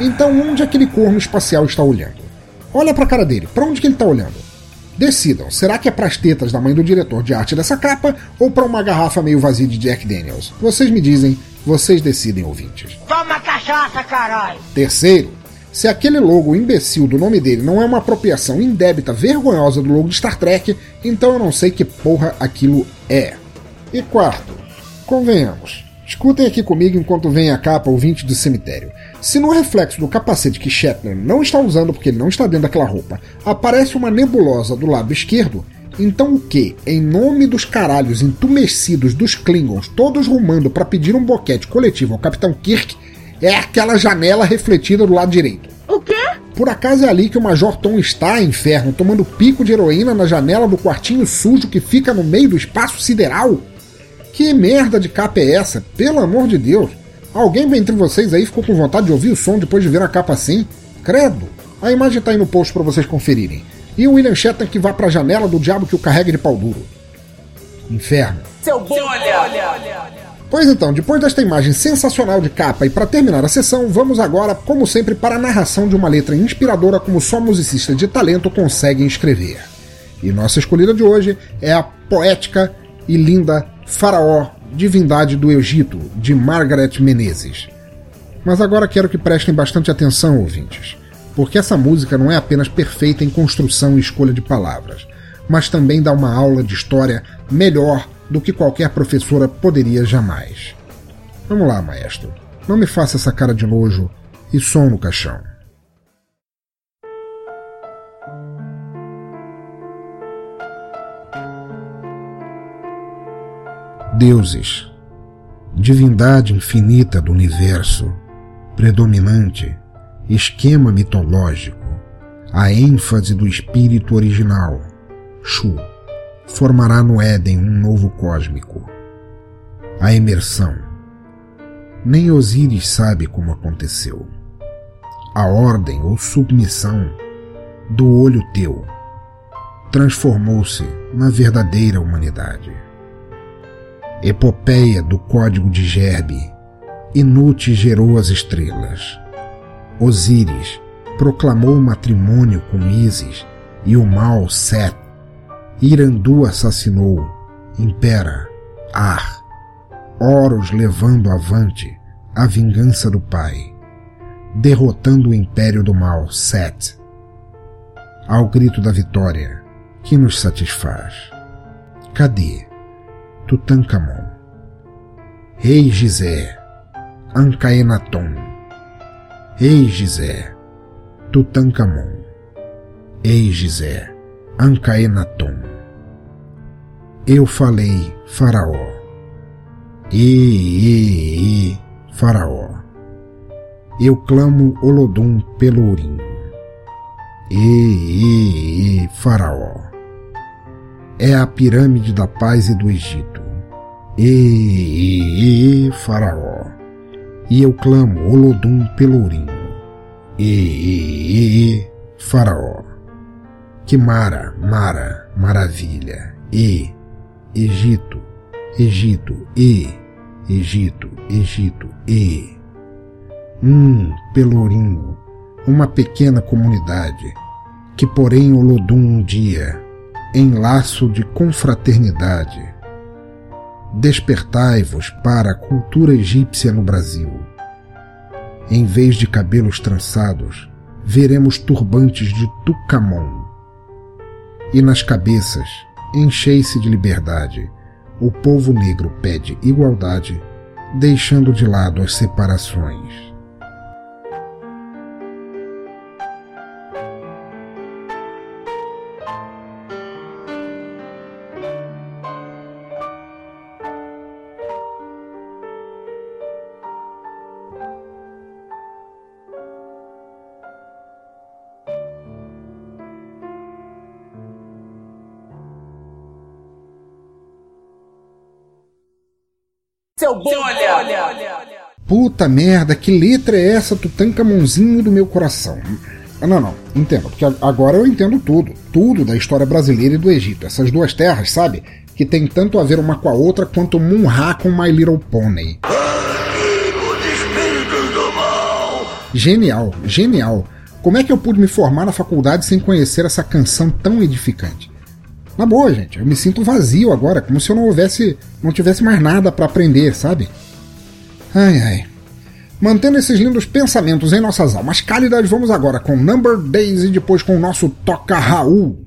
então onde aquele corno espacial está olhando? Olha pra cara dele, pra onde que ele tá olhando? Decidam, será que é pras tetas da mãe do diretor de arte dessa capa ou para uma garrafa meio vazia de Jack Daniels? Vocês me dizem, vocês decidem, ouvintes. Toma cachaça, caralho! Terceiro, se aquele logo imbecil do nome dele não é uma apropriação indébita vergonhosa do logo de Star Trek, então eu não sei que porra aquilo é. E quarto, convenhamos, escutem aqui comigo enquanto vem a capa ouvinte do cemitério. Se no reflexo do capacete que Shatner não está usando porque ele não está dentro daquela roupa, aparece uma nebulosa do lado esquerdo, então o que, em nome dos caralhos entumecidos dos Klingons, todos rumando para pedir um boquete coletivo ao Capitão Kirk, é aquela janela refletida do lado direito? O quê? Por acaso é ali que o Major Tom está, inferno, tomando pico de heroína na janela do quartinho sujo que fica no meio do espaço sideral? Que merda de capa é essa? Pelo amor de Deus! Alguém entre vocês aí ficou com vontade de ouvir o som depois de ver a capa assim? Credo! A imagem tá aí no post para vocês conferirem. E o William Shatner que vai pra janela do diabo que o carrega de pau duro. Inferno. Seu bom olha! Pois então, depois desta imagem sensacional de capa e para terminar a sessão, vamos agora, como sempre, para a narração de uma letra inspiradora como só musicista de talento conseguem escrever. E nossa escolhida de hoje é a poética e linda Faraó Divindade do Egito, de Margaret Menezes. Mas agora quero que prestem bastante atenção, ouvintes, porque essa música não é apenas perfeita em construção e escolha de palavras, mas também dá uma aula de história melhor do que qualquer professora poderia jamais. Vamos lá, maestro. Não me faça essa cara de nojo e som no caixão. Deuses, divindade infinita do universo, predominante, esquema mitológico, a ênfase do espírito original, Shu, formará no Éden um novo cósmico. A imersão. Nem Osíris sabe como aconteceu. A ordem ou submissão do olho teu transformou-se na verdadeira humanidade. Epopeia do código de Gerbe. Inútil gerou as estrelas. Osíris proclamou matrimônio com Ísis e o mal Set. Irandu assassinou, impera, Ar. Horus levando avante a vingança do pai, derrotando o império do mal Set. Ao grito da vitória, que nos satisfaz. Cadê? Tutankhamon. Rei Gizé, Ancaenaton. Rei Gizé, Tutankhamon. Ei Gizé, Ancaenaton. Eu falei, Faraó. E, e, e, Faraó. Eu clamo Olodum pelo Urim. E, e, e, Faraó. É a pirâmide da paz e do Egito. E, e, e, Faraó. E eu clamo Olodum pelo Urim. E, e, e, Faraó. Que Mara, Mara, maravilha. E, Egito, Egito, e, Egito, Egito, e. Um pelourinho, uma pequena comunidade, que porém Olodum um dia, em laço de confraternidade, despertai-vos para a cultura egípcia no Brasil. Em vez de cabelos trançados, veremos turbantes de Tucamon. E nas cabeças, enchei-se de liberdade. O povo negro pede igualdade, deixando de lado as separações. Seu bom olha. Puta merda, que letra é essa, Tutankamonzinho do meu coração? Ah, Não, não, entendo, porque agora eu entendo tudo, tudo da história brasileira e do Egito. Essas duas terras, sabe? Que tem tanto a ver uma com a outra quanto Munra com My Little Pony. Genial, genial. Como é que eu pude me formar na faculdade sem conhecer essa canção tão edificante? Na boa, gente, eu me sinto vazio agora, como se eu não houvesse, não tivesse mais nada para aprender, sabe? Ai, ai. Mantendo esses lindos pensamentos em nossas almas cálidas, vamos agora com Number Days e depois com o nosso Toca Raul.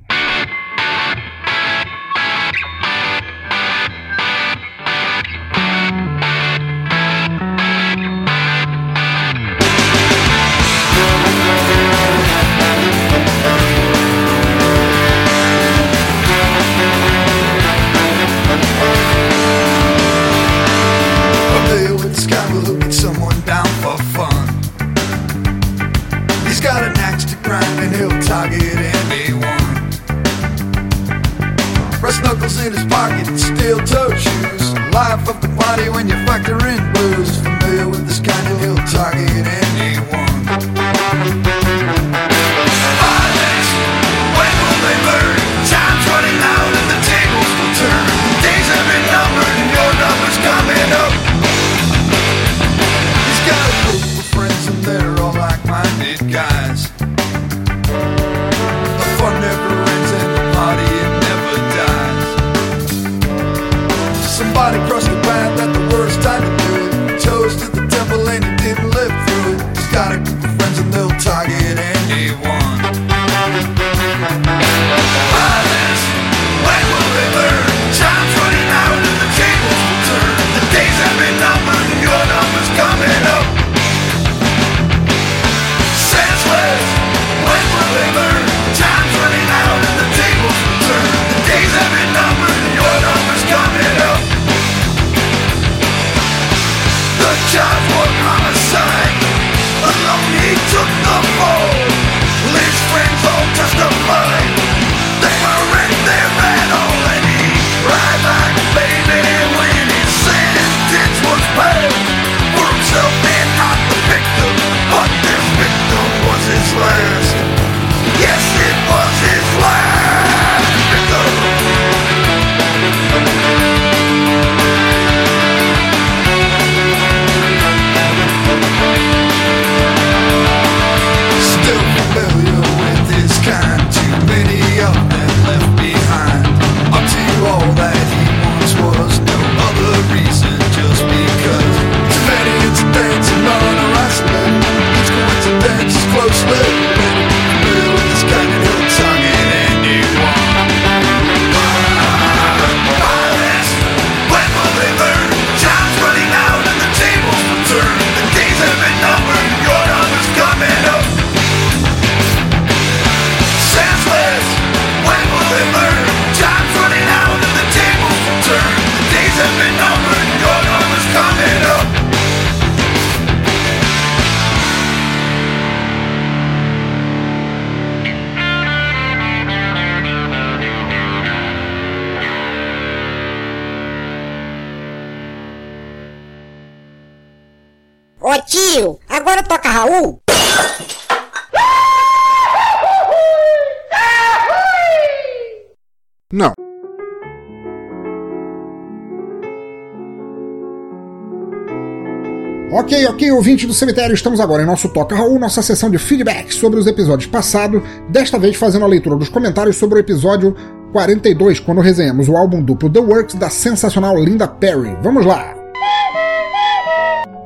Ok, ouvinte do cemitério, estamos agora em nosso Toca Raul, nossa sessão de feedback sobre os episódios passados, desta vez fazendo a leitura dos comentários sobre o episódio 42, quando resenhamos o álbum duplo The Works da sensacional Linda Perry. Vamos lá!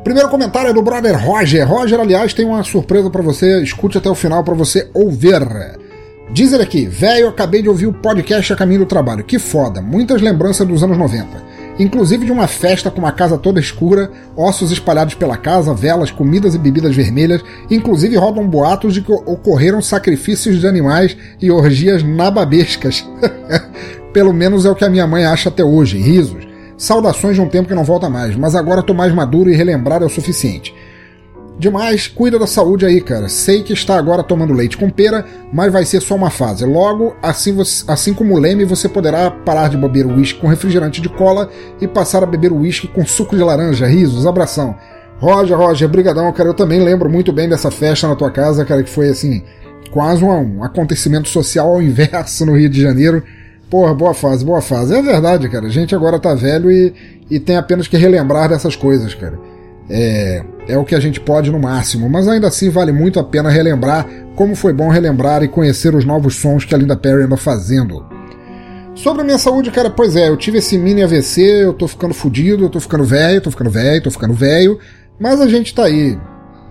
Primeiro comentário é do brother Roger. Roger, aliás, tem uma surpresa para você, escute até o final para você ouvir. Diz ele aqui, velho, acabei de ouvir o podcast a caminho do trabalho. Que foda, muitas lembranças dos anos 90 inclusive de uma festa com uma casa toda escura, ossos espalhados pela casa, velas, comidas e bebidas vermelhas, inclusive rodam boatos de que ocorreram sacrifícios de animais e orgias nababescas. Pelo menos é o que a minha mãe acha até hoje, risos. Saudações de um tempo que não volta mais, mas agora tô mais maduro e relembrar é o suficiente. Demais, cuida da saúde aí, cara. Sei que está agora tomando leite com pera, mas vai ser só uma fase. Logo, assim, você, assim como o Leme, você poderá parar de beber uísque com refrigerante de cola e passar a beber uísque com suco de laranja. Risos, abração. Roger, Roger, brigadão, cara. Eu também lembro muito bem dessa festa na tua casa, cara, que foi assim, quase um, um acontecimento social ao inverso no Rio de Janeiro. Porra, boa fase, boa fase. É verdade, cara. A gente agora tá velho e, e tem apenas que relembrar dessas coisas, cara. É, é o que a gente pode no máximo, mas ainda assim vale muito a pena relembrar como foi bom relembrar e conhecer os novos sons que a Linda Perry anda fazendo. Sobre a minha saúde, cara, pois é, eu tive esse mini AVC, eu tô ficando fudido, eu tô ficando velho, tô ficando velho, tô ficando velho, mas a gente tá aí.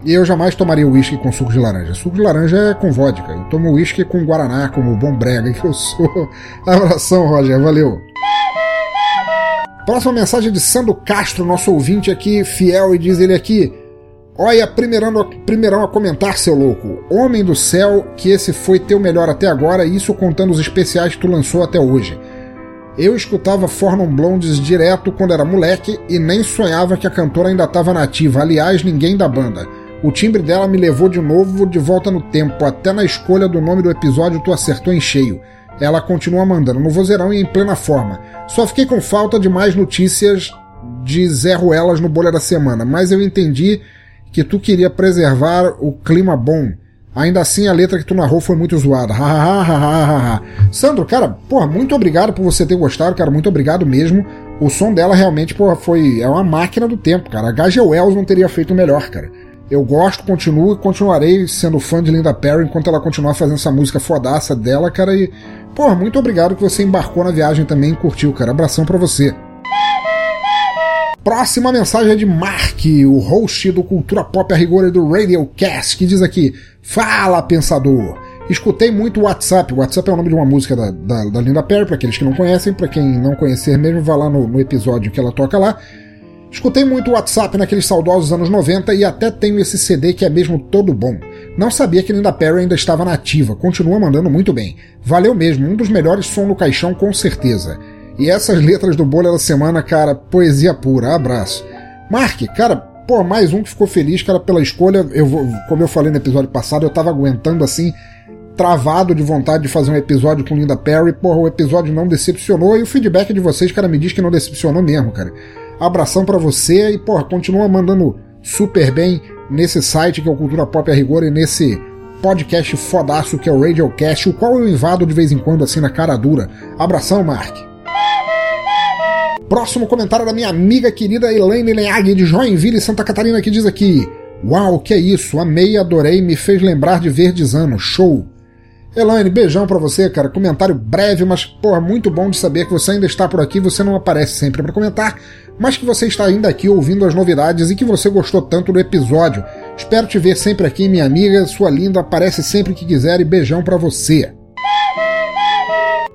E eu jamais tomaria uísque com suco de laranja. Suco de laranja é com vodka. Eu tomo uísque com guaraná, como bom brega que eu sou. Abração, Roger, valeu. Próxima mensagem de Sandro Castro, nosso ouvinte aqui, fiel, e diz ele aqui: Olha, primeirão, primeirão a comentar, seu louco. Homem do céu, que esse foi teu melhor até agora, isso contando os especiais que tu lançou até hoje. Eu escutava Fornum Blondes direto quando era moleque e nem sonhava que a cantora ainda estava nativa. Aliás, ninguém da banda. O timbre dela me levou de novo de volta no tempo. Até na escolha do nome do episódio tu acertou em cheio ela continua mandando no vozeirão e em plena forma. Só fiquei com falta de mais notícias de Zé Ruelas no Bolha da Semana, mas eu entendi que tu queria preservar o clima bom. Ainda assim, a letra que tu narrou foi muito zoada. Sandro, cara, porra, muito obrigado por você ter gostado, cara. Muito obrigado mesmo. O som dela realmente, porra, foi. É uma máquina do tempo, cara. A H.G. Wells não teria feito melhor, cara. Eu gosto, continuo e continuarei sendo fã de Linda Perry enquanto ela continuar fazendo essa música fodaça dela, cara. E, pô, muito obrigado que você embarcou na viagem também e curtiu, cara. Abração para você. Próxima mensagem é de Mark, o host do Cultura Pop a Rigor e do Radiocast, que diz aqui: Fala, pensador! Escutei muito o WhatsApp. O WhatsApp é o nome de uma música da, da, da Linda Perry, para aqueles que não conhecem, para quem não conhecer mesmo, vá lá no, no episódio que ela toca lá. Escutei muito WhatsApp naqueles saudosos anos 90 e até tenho esse CD que é mesmo todo bom. Não sabia que Linda Perry ainda estava nativa, continua mandando muito bem. Valeu mesmo, um dos melhores som no caixão com certeza. E essas letras do Bolha da Semana, cara, poesia pura, abraço. Mark, cara, pô, mais um que ficou feliz, cara, pela escolha. Eu vou, como eu falei no episódio passado, eu tava aguentando assim, travado de vontade de fazer um episódio com Linda Perry. Porra, o episódio não decepcionou e o feedback de vocês, cara, me diz que não decepcionou mesmo, cara. Abração para você e, porra, continua mandando super bem nesse site que é o Cultura Pop a Rigor e nesse podcast fodaço que é o Radiocast, o qual eu invado de vez em quando assim na cara dura. Abração, Mark. Próximo comentário da minha amiga querida Elaine Leag de Joinville, Santa Catarina, que diz aqui: Uau, que é isso? Amei, adorei, me fez lembrar de Verdes Anos. Show! Elaine, beijão para você, cara. Comentário breve, mas, porra, muito bom de saber que você ainda está por aqui. Você não aparece sempre para comentar, mas que você está ainda aqui ouvindo as novidades e que você gostou tanto do episódio. Espero te ver sempre aqui, minha amiga. Sua linda, aparece sempre que quiser e beijão para você.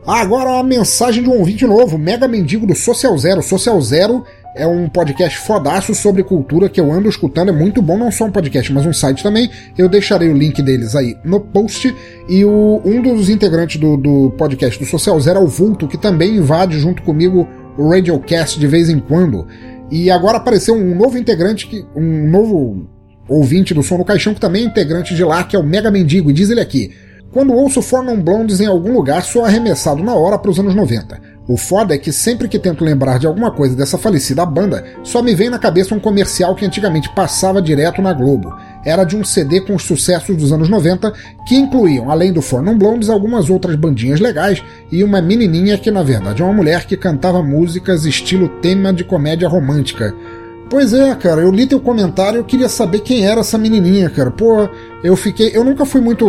Agora a mensagem de um ouvinte novo, Mega Mendigo do Social Zero. Social Zero é um podcast fodaço sobre cultura que eu ando escutando, é muito bom, não só um podcast, mas um site também. Eu deixarei o link deles aí no post. E o, um dos integrantes do, do podcast do Social Zero é o Vulto, que também invade junto comigo o Radiocast de vez em quando. E agora apareceu um novo integrante, que, um novo ouvinte do Som no Caixão, que também é integrante de lá, que é o Mega Mendigo, e diz ele aqui. Quando ouço Fornum Blondes em algum lugar, sou arremessado na hora para os anos 90. O foda é que sempre que tento lembrar de alguma coisa dessa falecida banda, só me vem na cabeça um comercial que antigamente passava direto na Globo. Era de um CD com os sucessos dos anos 90, que incluíam, além do For Non Blondes, algumas outras bandinhas legais e uma menininha que na verdade é uma mulher que cantava músicas estilo tema de comédia romântica. Pois é, cara, eu li teu comentário e queria saber quem era essa menininha, cara. Pô, eu fiquei. Eu nunca fui muito.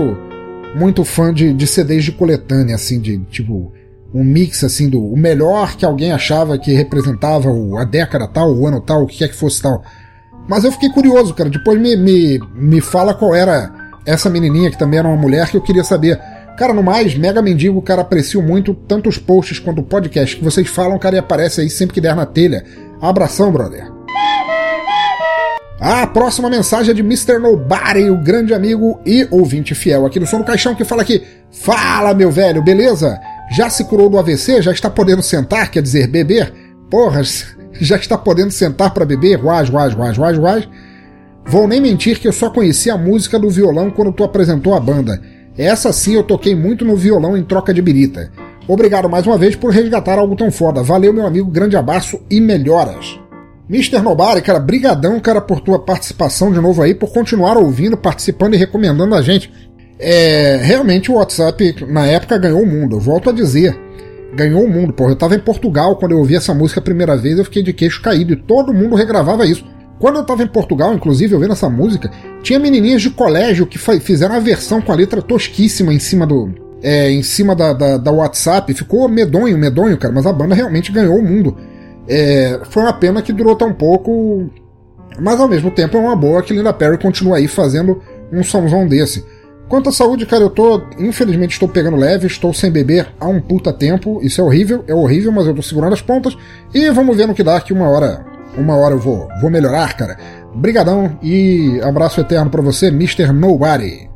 Muito fã de, de CDs de coletânea, assim, de tipo um mix assim do o melhor que alguém achava que representava o, a década tal, o ano tal, o que quer que fosse tal. Mas eu fiquei curioso, cara. Depois me, me, me fala qual era essa menininha que também era uma mulher que eu queria saber. Cara, no mais, Mega Mendigo, cara, aprecio muito tanto os posts quanto o podcast que vocês falam, cara, e aparece aí sempre que der na telha. Abração, brother. A próxima mensagem é de Mr. Nobody, o grande amigo e ouvinte fiel aqui do Som do Caixão, que fala aqui: Fala, meu velho, beleza? Já se curou do AVC? Já está podendo sentar, quer dizer, beber? Porra, já está podendo sentar para beber? Guas, guas, guas, guas, guas. Vou nem mentir que eu só conheci a música do violão quando tu apresentou a banda. Essa sim eu toquei muito no violão em troca de birita. Obrigado mais uma vez por resgatar algo tão foda. Valeu, meu amigo, grande abraço e melhoras. Mr. Nobari, cara, brigadão, cara, por tua participação de novo aí, por continuar ouvindo, participando e recomendando a gente. É, realmente o WhatsApp na época ganhou o mundo, eu volto a dizer. Ganhou o mundo, porra. Eu tava em Portugal quando eu ouvi essa música a primeira vez, eu fiquei de queixo caído e todo mundo regravava isso. Quando eu tava em Portugal, inclusive, ouvindo essa música, tinha menininhas de colégio que fizeram a versão com a letra tosquíssima em cima do. É, em cima da, da, da WhatsApp. Ficou medonho, medonho, cara, mas a banda realmente ganhou o mundo. É, foi uma pena que durou tão pouco, mas ao mesmo tempo é uma boa que Linda Perry continua aí fazendo um somzão desse. Quanto à saúde, cara, eu tô. Infelizmente estou pegando leve, estou sem beber há um puta tempo. Isso é horrível, é horrível, mas eu tô segurando as pontas. E vamos ver no que dá que uma hora. Uma hora eu vou, vou melhorar, cara. Brigadão e abraço eterno para você, Mr. Nobody.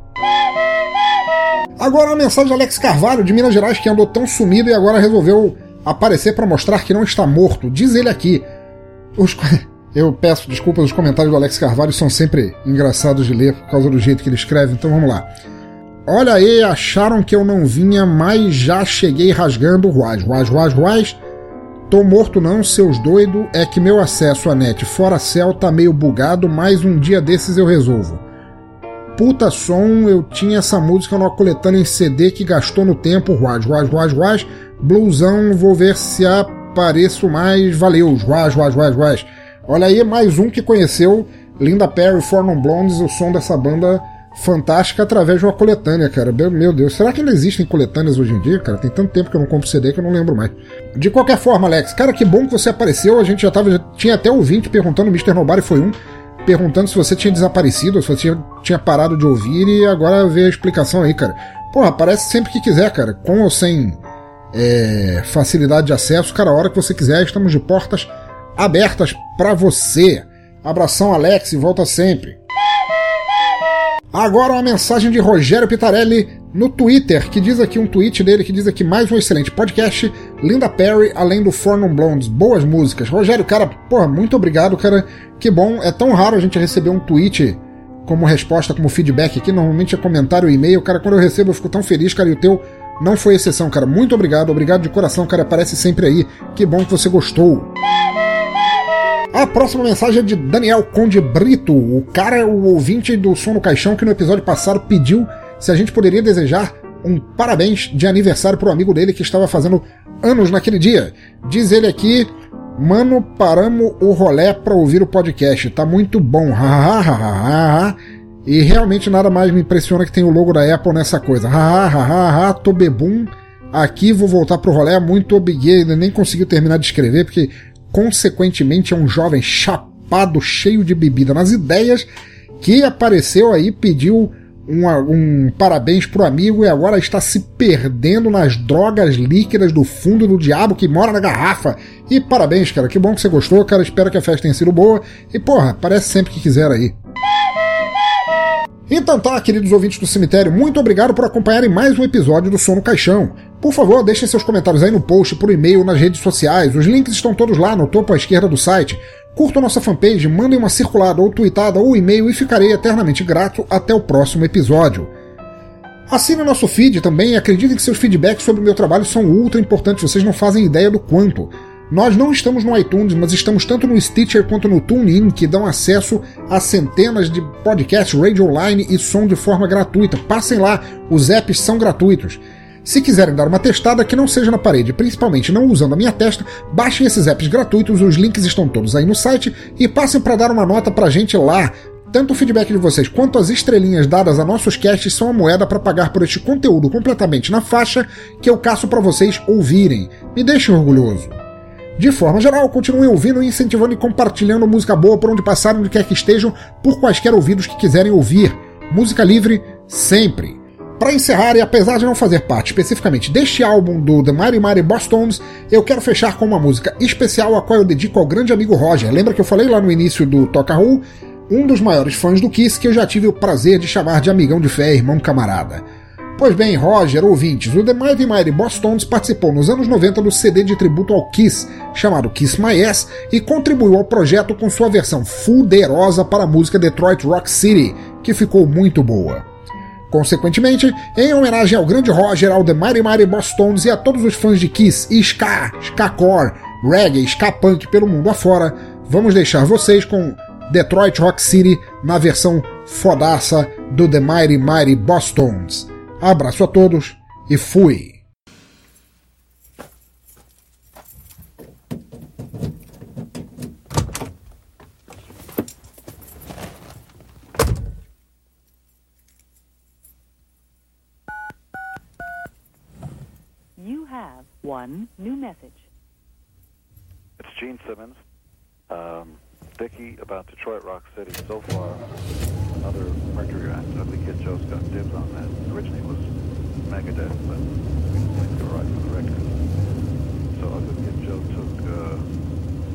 Agora uma mensagem de Alex Carvalho, de Minas Gerais, que andou tão sumido e agora resolveu aparecer para mostrar que não está morto. Diz ele aqui. Os... Eu peço desculpas, os comentários do Alex Carvalho são sempre engraçados de ler por causa do jeito que ele escreve, então vamos lá. Olha aí, acharam que eu não vinha, mas já cheguei rasgando. Ruaz, ruaz, ruaz, ruaz. Tô morto não, seus doido. É que meu acesso à net fora céu tá meio bugado, mas um dia desses eu resolvo. Puta som, eu tinha essa música numa coletânea em CD que gastou no tempo. Ruaz, ruaz, ruaz, ruaz. Blusão, vou ver se apareço mais. Valeu, ruaz, ruaz, ruaz, ruaz. Olha aí, mais um que conheceu Linda Perry, Four Non Blondes, o som dessa banda fantástica através de uma coletânea, cara. Meu Deus, será que ainda existem coletâneas hoje em dia, cara? Tem tanto tempo que eu não compro CD que eu não lembro mais. De qualquer forma, Alex, cara, que bom que você apareceu. A gente já tava. Já tinha até ouvinte perguntando, o Mr. Nobody foi um, perguntando se você tinha desaparecido, se você tinha, tinha parado de ouvir e agora vê a explicação aí, cara. Porra, aparece sempre que quiser, cara. Com ou sem é, facilidade de acesso, cara, a hora que você quiser, estamos de portas abertas para você. Abração, Alex, e volta sempre. Agora uma mensagem de Rogério Pitarelli no Twitter, que diz aqui um tweet dele que diz aqui mais um excelente podcast, Linda Perry, além do Fornum Blondes, boas músicas. Rogério, cara, porra, muito obrigado, cara. Que bom, é tão raro a gente receber um tweet como resposta, como feedback aqui, normalmente é comentário e e-mail. Cara, quando eu recebo eu fico tão feliz, cara, e o teu não foi exceção, cara. Muito obrigado, obrigado de coração, cara, aparece sempre aí. Que bom que você gostou. A próxima mensagem é de Daniel Conde Brito. O cara é o ouvinte do Som no Caixão que no episódio passado pediu se a gente poderia desejar um parabéns de aniversário pro amigo dele que estava fazendo anos naquele dia. Diz ele aqui, mano, paramos o rolé pra ouvir o podcast. Tá muito bom. e realmente nada mais me impressiona que tem o logo da Apple nessa coisa. Hahaha, tô bebum. Aqui vou voltar pro rolé, muito obrigado. Nem consegui terminar de escrever porque consequentemente é um jovem chapado, cheio de bebida nas ideias, que apareceu aí, pediu um, um parabéns pro amigo e agora está se perdendo nas drogas líquidas do fundo do diabo que mora na garrafa. E parabéns, cara, que bom que você gostou, cara, espero que a festa tenha sido boa. E porra, parece sempre que quiser aí. Então tá, queridos ouvintes do cemitério, muito obrigado por acompanharem mais um episódio do Som no Caixão. Por favor, deixem seus comentários aí no post, por e-mail, nas redes sociais. Os links estão todos lá no topo à esquerda do site. Curtam nossa fanpage, mandem uma circulada ou tweetada ou e-mail e ficarei eternamente grato até o próximo episódio. Assine nosso feed também e acreditem que seus feedbacks sobre o meu trabalho são ultra importantes, vocês não fazem ideia do quanto. Nós não estamos no iTunes, mas estamos tanto no Stitcher quanto no TuneIn, que dão acesso a centenas de podcasts, radio online e som de forma gratuita. Passem lá, os apps são gratuitos. Se quiserem dar uma testada que não seja na parede, principalmente não usando a minha testa, baixem esses apps gratuitos, os links estão todos aí no site e passem para dar uma nota pra gente lá. Tanto o feedback de vocês quanto as estrelinhas dadas a nossos casts são a moeda para pagar por este conteúdo completamente na faixa que eu caço para vocês ouvirem. Me deixem orgulhoso. De forma geral, continuem ouvindo, incentivando e compartilhando música boa por onde passarem, onde quer que estejam, por quaisquer ouvidos que quiserem ouvir. Música livre, sempre. Para encerrar, e apesar de não fazer parte especificamente deste álbum do The Mighty Mighty Bosstones, eu quero fechar com uma música especial a qual eu dedico ao grande amigo Roger. Lembra que eu falei lá no início do Toca Who? Um dos maiores fãs do Kiss que eu já tive o prazer de chamar de amigão de fé, irmão camarada. Pois bem, Roger, ouvintes, o The Mighty Mighty Bosstones participou nos anos 90 do CD de tributo ao Kiss, chamado Kiss My Ass, e contribuiu ao projeto com sua versão fuderosa para a música Detroit Rock City, que ficou muito boa. Consequentemente, em homenagem ao grande Roger, ao The Mighty Mighty Bosstones e a todos os fãs de Kiss e Ska, Ska-Core, Reggae, Ska-Punk pelo mundo afora, vamos deixar vocês com Detroit Rock City na versão fodaça do The Mighty Mighty Bosstones. Abraço a todos e fui! One new message. It's Gene Simmons. Um, Dickie about Detroit Rock City. So far, another Mercury act. Ugly Kid Joe's got dibs on that. Originally was Megadeth, but we didn't go right for the record. So Ugly Kid Joe took uh,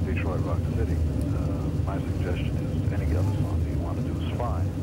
Detroit Rock City. Uh, my suggestion is any other song that you want to do is fine.